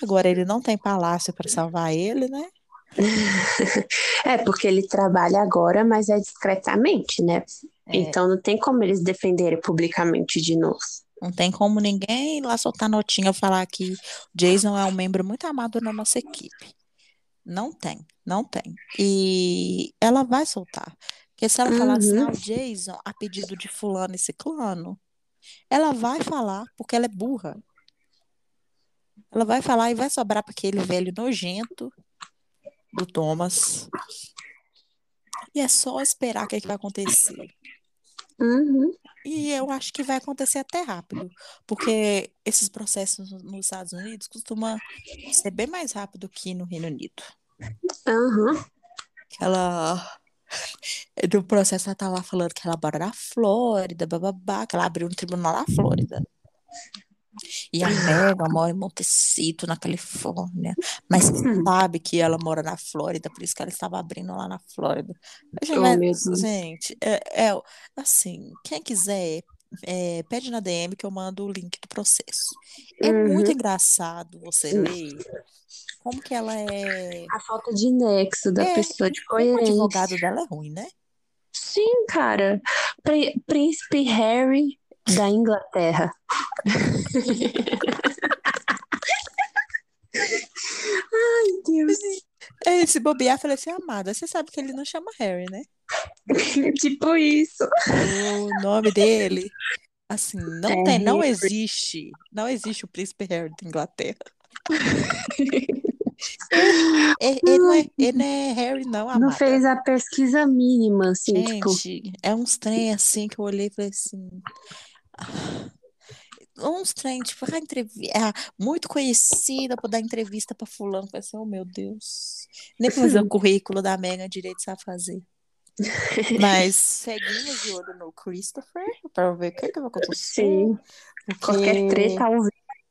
agora ele não tem palácio para salvar ele, né? É, porque ele trabalha agora, mas é discretamente, né? É. Então não tem como eles defenderem publicamente de novo. Não tem como ninguém lá soltar notinha falar que Jason é um membro muito amado na nossa equipe. Não tem, não tem. E ela vai soltar. Porque se ela falar assim, Uhum. ah, o Jason, a pedido de fulano e ciclano, ela vai falar, porque ela é burra. Ela vai falar e vai sobrar para aquele velho nojento do Thomas. E é só esperar o que, é que vai acontecer. Uhum. E eu acho que vai acontecer até rápido, porque esses processos no- nos Estados Unidos costumam ser bem mais rápido que no Reino Unido. Aham. Ela do processo ela tá lá falando que ela mora na Flórida, bababá, que ela abriu um tribunal na Flórida. E a Megan mora em Montecito, na Califórnia, mas Hum. sabe que ela mora na Flórida, por isso que ela estava abrindo lá na Flórida. Gente, Oh, Deus. gente, é, é, assim, quem quiser, é, pede na DM que eu mando o link do processo. É muito Uhum. engraçado você ler como que ela é. A falta de nexo da É, pessoa de como o advogado coerência. dela é ruim, né? Sim, cara. Pri- Príncipe Harry da Inglaterra. Ai, Deus. É, se bobear, falei assim, amada, você sabe que ele não chama Harry, né? Tipo isso. O nome dele, assim, não É tem, não existe, não existe o príncipe Harry da Inglaterra. Ele, ele não é, ele não é Harry, não, Não amada. fez a pesquisa mínima, assim, tipo. Gente, é uns trem assim que eu olhei e falei assim. ah, Uns trem, tipo, a entrevista, muito conhecida por dar entrevista pra fulano. Falei assim, oh meu Deus. Nem pra fazer o currículo da Megan direito sabe fazer. Mas seguimos de olho no Christopher para ver o que, que vai acontecer. Sim. Qualquer Porque, treta ao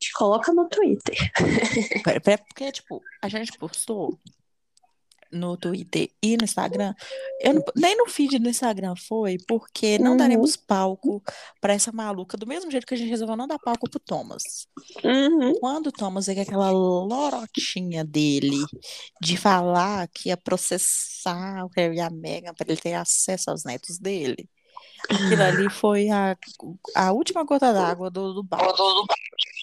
gente coloca no Twitter. Porque, tipo, a gente postou no Twitter e no Instagram. Eu não- nem no feed do Instagram foi, porque não Uhum. daremos palco para essa maluca, do mesmo jeito que a gente resolveu não dar palco pro Thomas. Uhum. Quando o Thomas veio com aquela lorotinha dele de falar que ia processar o Harry e a Meghan para ele ter acesso aos netos dele, aquilo ali foi a, a última gota d'água do, do balde.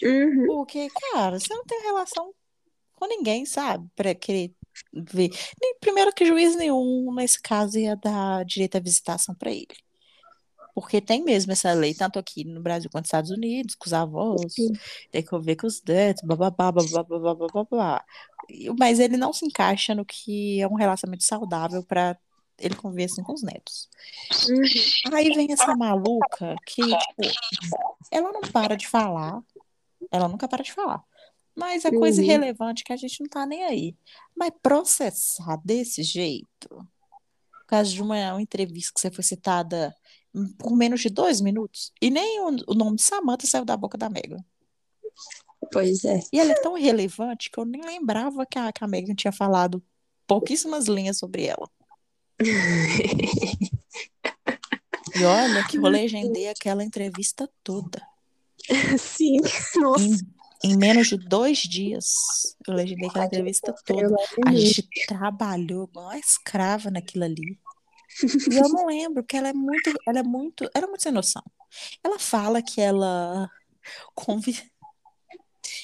Uhum. Porque, cara, você não tem relação com ninguém, sabe? Pra querer ver. Nem, primeiro que juiz nenhum, nesse caso, ia dar direito à visitação pra ele. Porque tem mesmo essa lei, tanto aqui no Brasil quanto nos Estados Unidos, com os avós, Sim. tem que ver com os netos, bababá, bababá, bababá, bababá. E- Mas ele não se encaixa no que é um relacionamento saudável pra ele conviver assim com os netos. Uhum. Aí vem essa maluca que, tipo, ela não para de falar. Ela nunca para de falar. Mas é coisa Uhum. irrelevante que a gente não tá nem aí. Mas processar desse jeito, por causa de uma, uma entrevista que você foi citada por menos de dois minutos, e nem o, o nome Samantha saiu da boca da Megan. Pois é. E ela é tão irrelevante que eu nem lembrava que a, que a Megan tinha falado pouquíssimas linhas sobre ela. E olha que eu legendei aquela entrevista toda. Sim. Nossa. Em, em menos de dois dias, eu legendei aquela entrevista toda. A gente trabalhou igual uma escrava naquilo ali. E eu não lembro, porque ela é muito, ela é muito, ela é muito sem noção. Ela fala que ela convi...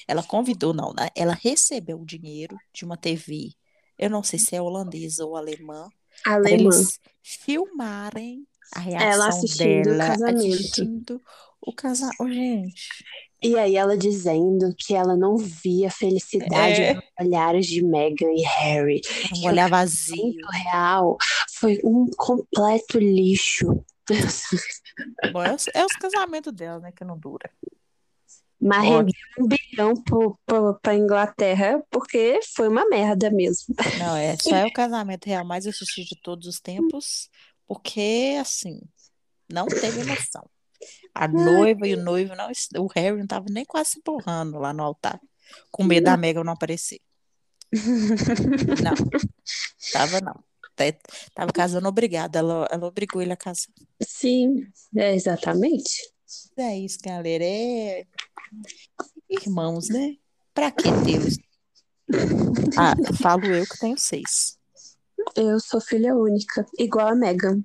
ela convidou, não, né? Ela recebeu o dinheiro de uma TV, eu não sei se é holandesa ou alemã, Alemã. eles filmarem a Ela reação assistindo o dela casamento. assistindo o casamento. Gente, E aí ela dizendo que ela não via felicidade É. nos olhares de Meghan e Harry. Um olhar o vazio. real foi um completo lixo. Bom, é, os, é os casamentos dela, né? Que não dura. Mas rendeu um bilhão pra Inglaterra porque foi uma merda mesmo. Não, é, só é o casamento real mais assistido de todos os tempos, porque, assim, não teve noção. A noiva e o noivo, não, o Harry não tava nem quase se empurrando lá no altar, com medo da Meghan não aparecer. Não, tava não. Tava casando obrigada, ela, ela obrigou ele a casar. Sim, é exatamente. É isso, galera, é irmãos, né? Pra que tê-los? Ah, falo eu que tenho seis. Eu sou filha única, igual a Meghan.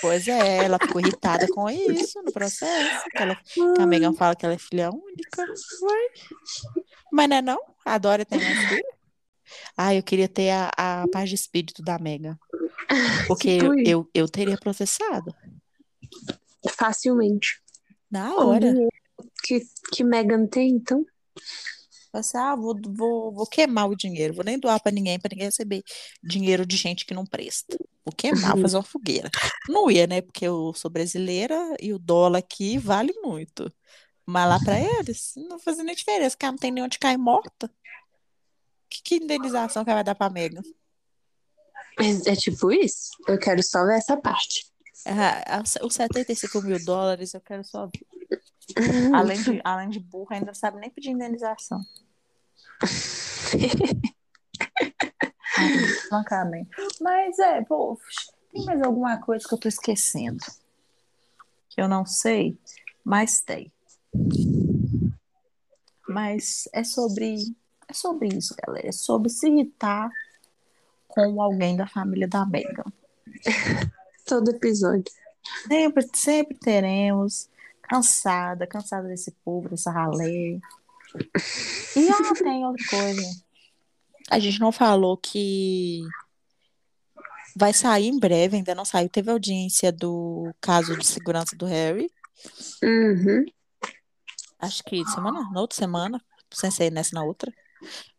Pois é, ela ficou irritada com isso no processo. Que, ela, que a Megan fala que ela é filha única. Mas não é não? A Dória tem mais filho? Ah, eu queria ter a, a paz de espírito da Megan. Porque eu, eu, eu teria processado. Facilmente. O hora. dinheiro que, que Meghan tem, então. Você, ah, vou, vou, vou queimar o dinheiro. Vou nem doar pra ninguém, pra ninguém receber dinheiro de gente que não presta. Vou queimar, fazer uma fogueira. Não ia, né? Porque eu sou brasileira e o dólar aqui vale muito. Mas lá pra eles, não faz nem diferença, porque ela não tem nem onde cair morta. Que, que indenização que ela vai dar pra Megan? É, é tipo isso. Eu quero só ver essa parte. Ah, os 75 mil dólares eu quero só. Além de, além de burra, ainda não sabe nem pedir indenização. Francamente. Mas é, pô, tem mais alguma coisa que eu tô esquecendo? Que eu não sei, mas tem. Mas é sobre. É sobre isso, galera. É sobre se irritar com alguém da família da Megan. Todo episódio. Sempre, sempre teremos. Cansada, cansada desse povo, dessa ralé. E ah, tem outra coisa. A gente não falou que vai sair em breve, ainda não saiu. Teve audiência do caso de segurança do Harry. Uhum. Acho que semana, na outra semana, sem ser nessa na outra.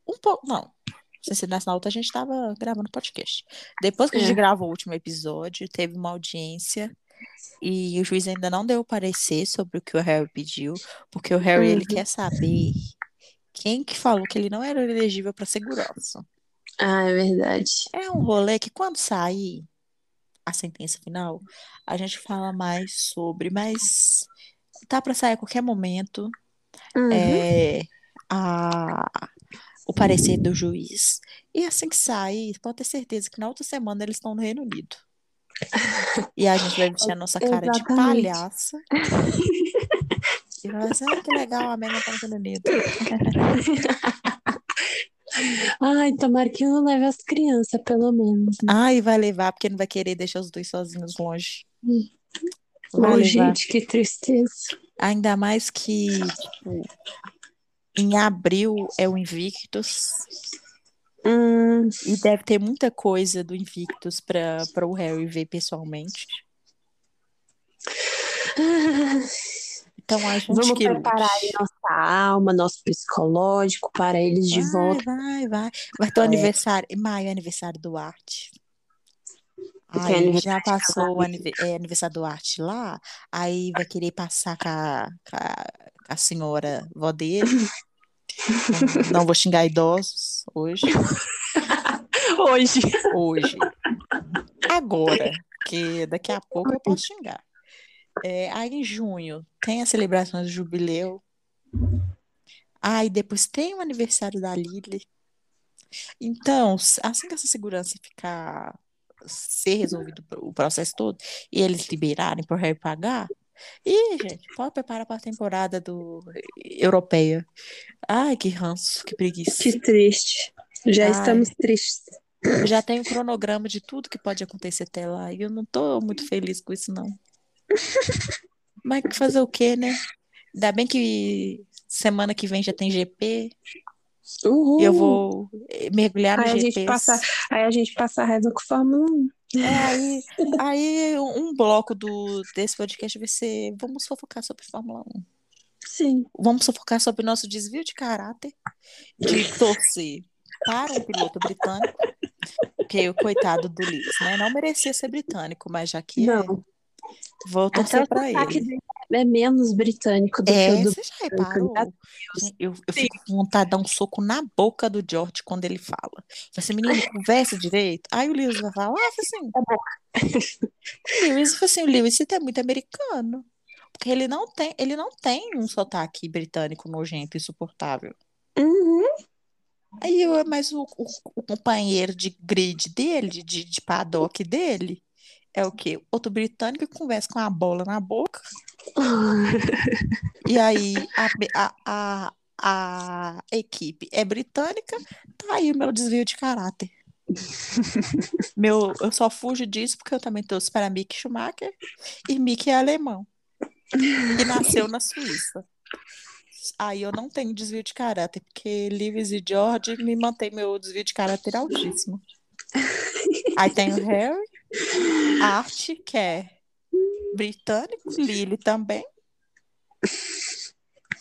Um pouco, não. Nessa na outra, a gente tava gravando podcast. Depois que a gente É. gravou o último episódio, teve uma audiência e o juiz ainda não deu parecer sobre o que o Harry pediu, porque o Harry ele Uhum. quer saber quem que falou que ele não era elegível para segurança. Ah, é verdade. É um rolê que quando sair a sentença final, a gente fala mais sobre, mas tá para sair a qualquer momento Uhum. é, a, o parecer do juiz. E assim que sair, pode ter certeza que na outra semana eles estão no Reino Unido. E a gente vai vestir a nossa cara de Exatamente. palhaça. E vai dizer, ah, que legal, a Megan tá no Reino Unido. Ai, tomara que não leve as crianças, pelo menos. né? E vai levar, porque não vai querer deixar os dois sozinhos longe. Vai Oh, levar. gente, que tristeza. Ainda mais que, tipo, em abril é o Invictus. Hum, E deve ter muita coisa do Invictus para o Harry ver pessoalmente. Então a gente Vamos que preparar nossa alma, nosso psicológico para eles de Vai, volta. vai, vai. Vai ter o É. aniversário. Em maio é aniversário do Arte. Aí aniversário já de passou o é, aniversário do Arte lá. Aí vai querer passar com a, com a, a senhora vó dele. Não- Não vou xingar idosos hoje. Hoje. Hoje. Agora. Porque daqui a pouco eu posso xingar. É, aí em junho tem as celebrações do jubileu. Aí depois tem o aniversário da Lily. Então, assim que essa segurança ficar ser resolvido o processo todo e eles liberarem para o Harry pagar, e gente, pode preparar para a temporada do europeia. Ai, que ranço, que preguiça. Que triste. Já Ai. estamos tristes. Eu já tenho um cronograma de tudo que pode acontecer até lá e eu não tô muito feliz com isso, não. Mas fazer o quê, né? Ainda bem que semana que vem já tem GP Uhul. eu vou mergulhar no Aí passa, aí a gente passa a raiva com Fórmula 1. É, aí, aí um bloco do, desse podcast vai ser Vamos fofocar sobre Fórmula 1. Sim. Vamos focar sobre o nosso desvio de caráter de torcer para um piloto britânico, porque o coitado do Lewis, né? Não merecia ser britânico, mas já que Não. é, vou torcer para ele. dele é menos britânico do É, que o do você já reparou? Eu, eu fico com vontade de dar um soco na boca do George quando ele fala. Vai ser, menino, conversa direito. Aí o Lewis vai falar, ah, assim. O Lewis assim, o Lewis, você é muito americano. Porque ele não tem, ele não tem um sotaque britânico nojento, insuportável. Uhum. Aí eu, mas o, o, o companheiro de grid dele, de, de paddock dele, é o quê? Outro britânico que conversa com a bola na boca. E aí a, a, a, a equipe é britânica, tá aí o meu desvio de caráter. Meu, eu só fujo disso porque eu também torço para Mick Schumacher e Mick é alemão, que nasceu na Suíça. Aí eu não tenho desvio de caráter, porque Lewis e George me mantém meu desvio de caráter altíssimo. Aí tem o Harry, Art, que é britânico, Lily também.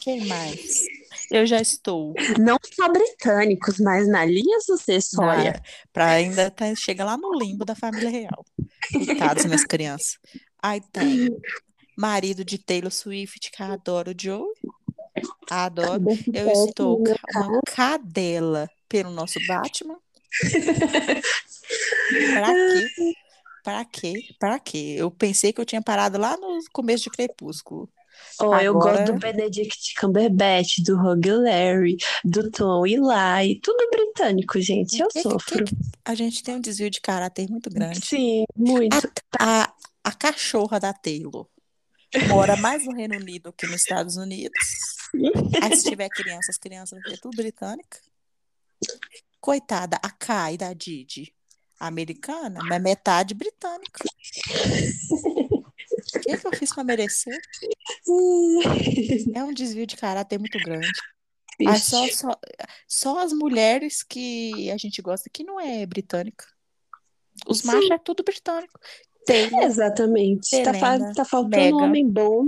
Quem mais? Eu já estou Não só britânicos, mas na linha sucessória. para ainda tá, chega lá no limbo da família real. Coitados, minhas crianças. Aí tem marido de Taylor Swift, que eu adoro o Joe. Adoro. Eu estou uma cadela pelo nosso Batman. Pra quê? Pra quê? Pra quê? Eu pensei que eu tinha parado lá no começo de Crepúsculo. Oh, eu Agora- gosto do Benedict Cumberbatch, do Hugh Larry, do Tom Eli, tudo britânico, gente. Eu Que- que- sofro. que- a gente tem um desvio de caráter muito grande. Sim, muito. A, a cachorra da Taylor mora mais no Reino Unido que nos Estados Unidos. Aí, se tiver criança, as crianças vão ser tudo britânica. Coitada, a Kai da Didi, americana, mas metade britânica. O que, que eu fiz para merecer? É um desvio de caráter muito grande. Aí só, só, só as mulheres que a gente gosta que não é britânica. Os Sim. machos é tudo britânico. Taylor, Exatamente. Tá, tá faltando Megan. um homem bom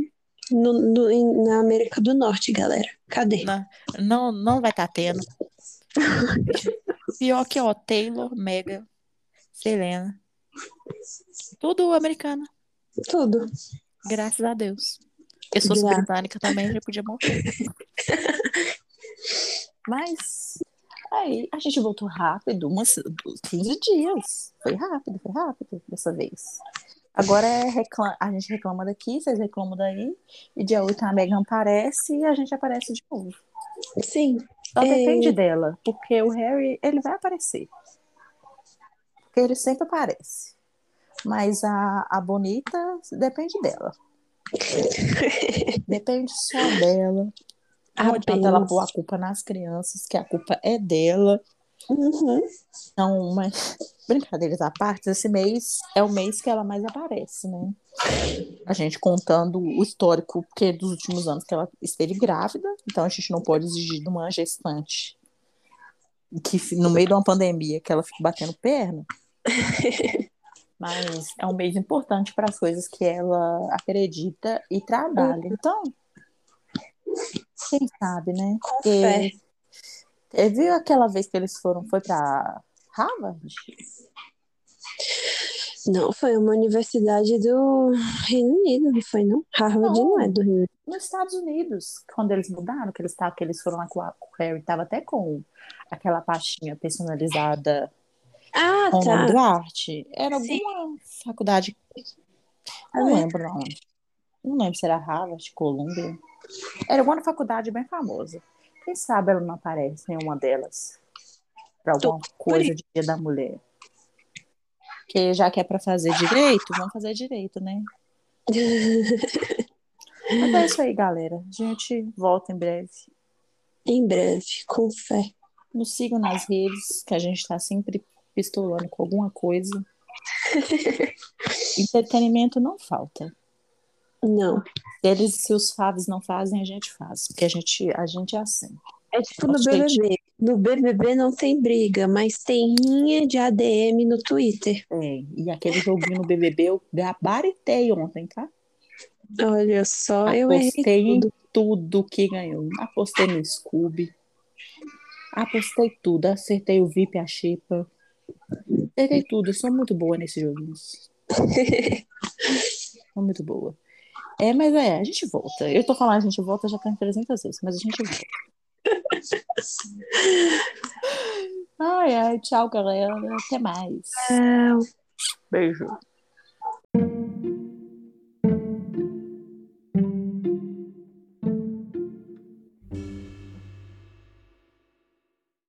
no, no- na América do Norte, galera. Cadê? Não, não, não vai estar tendo. Pior que, ó, Taylor, Mega, Selena. Tudo americano, Tudo. graças a Deus. Eu sou britânica também, já podia morrer. Mas aí a gente voltou rápido, umas 15 dias. Foi rápido, foi rápido dessa vez. Agora é recla- a gente reclama daqui, vocês reclamam daí. E dia 8 a Megan aparece e a gente aparece de novo. Sim. Só É. depende dela, porque o Harry, ele vai aparecer. Porque ele sempre aparece. Mas a, a Bonita depende dela. Depende só dela. Não adianta ela pôr a culpa nas crianças, que a culpa é dela. Uhum. Então, mas brincadeiras à parte, esse mês é o mês que ela mais aparece, né? A gente contando o histórico, porque dos últimos anos que ela esteve grávida, então a gente não pode exigir de uma gestante que no meio de uma pandemia que ela fique batendo perna. Mas é um mês importante para as coisas que ela acredita e trabalha. Então, quem sabe, né? Com fé. Teve aquela vez que eles foram, foi para Harvard? Não, foi uma universidade do Reino Unido, não foi, não? Harvard Não. não é do Reino Unido. Nos Estados Unidos, quando eles mudaram, que eles, tavam, que eles foram lá com a- com o Harry, tava até com aquela pastinha personalizada Ah, nome tá. do arte. Era Sim. alguma faculdade, não lembro não. Não lembro se era Harvard, Columbia. Era alguma faculdade bem famosa. Quem sabe ela não aparece em uma delas para alguma coisa de Dia da Mulher. Porque já que é para fazer direito, vamos fazer direito, né? Mas é isso aí, galera. A gente volta em breve. Em breve, com fé. Nos sigam nas redes, que a gente está sempre pistolando com alguma coisa. Entretenimento não falta. Não. Se eles, se os faves não fazem, a gente faz. Porque a gente, a gente é assim. É tipo no Nossa, gente. BBB. No BBB não tem briga, mas tem rinha de ADM no Twitter. É, e aquele joguinho no BBB eu gabaritei ontem, tá? Olha só, eu errei Apostei em tudo. tudo que ganhou. Apostei no Scooby. Apostei tudo. Acertei o VIP, a Xepa. Acertei tudo. Sou muito boa nesses joguinhos. sou muito boa. É, mas é, a gente volta. Eu tô falando, a gente volta já tem 300 vezes, mas a gente volta. Ai, ai, tchau, galera. Até mais. Tchau. Beijo.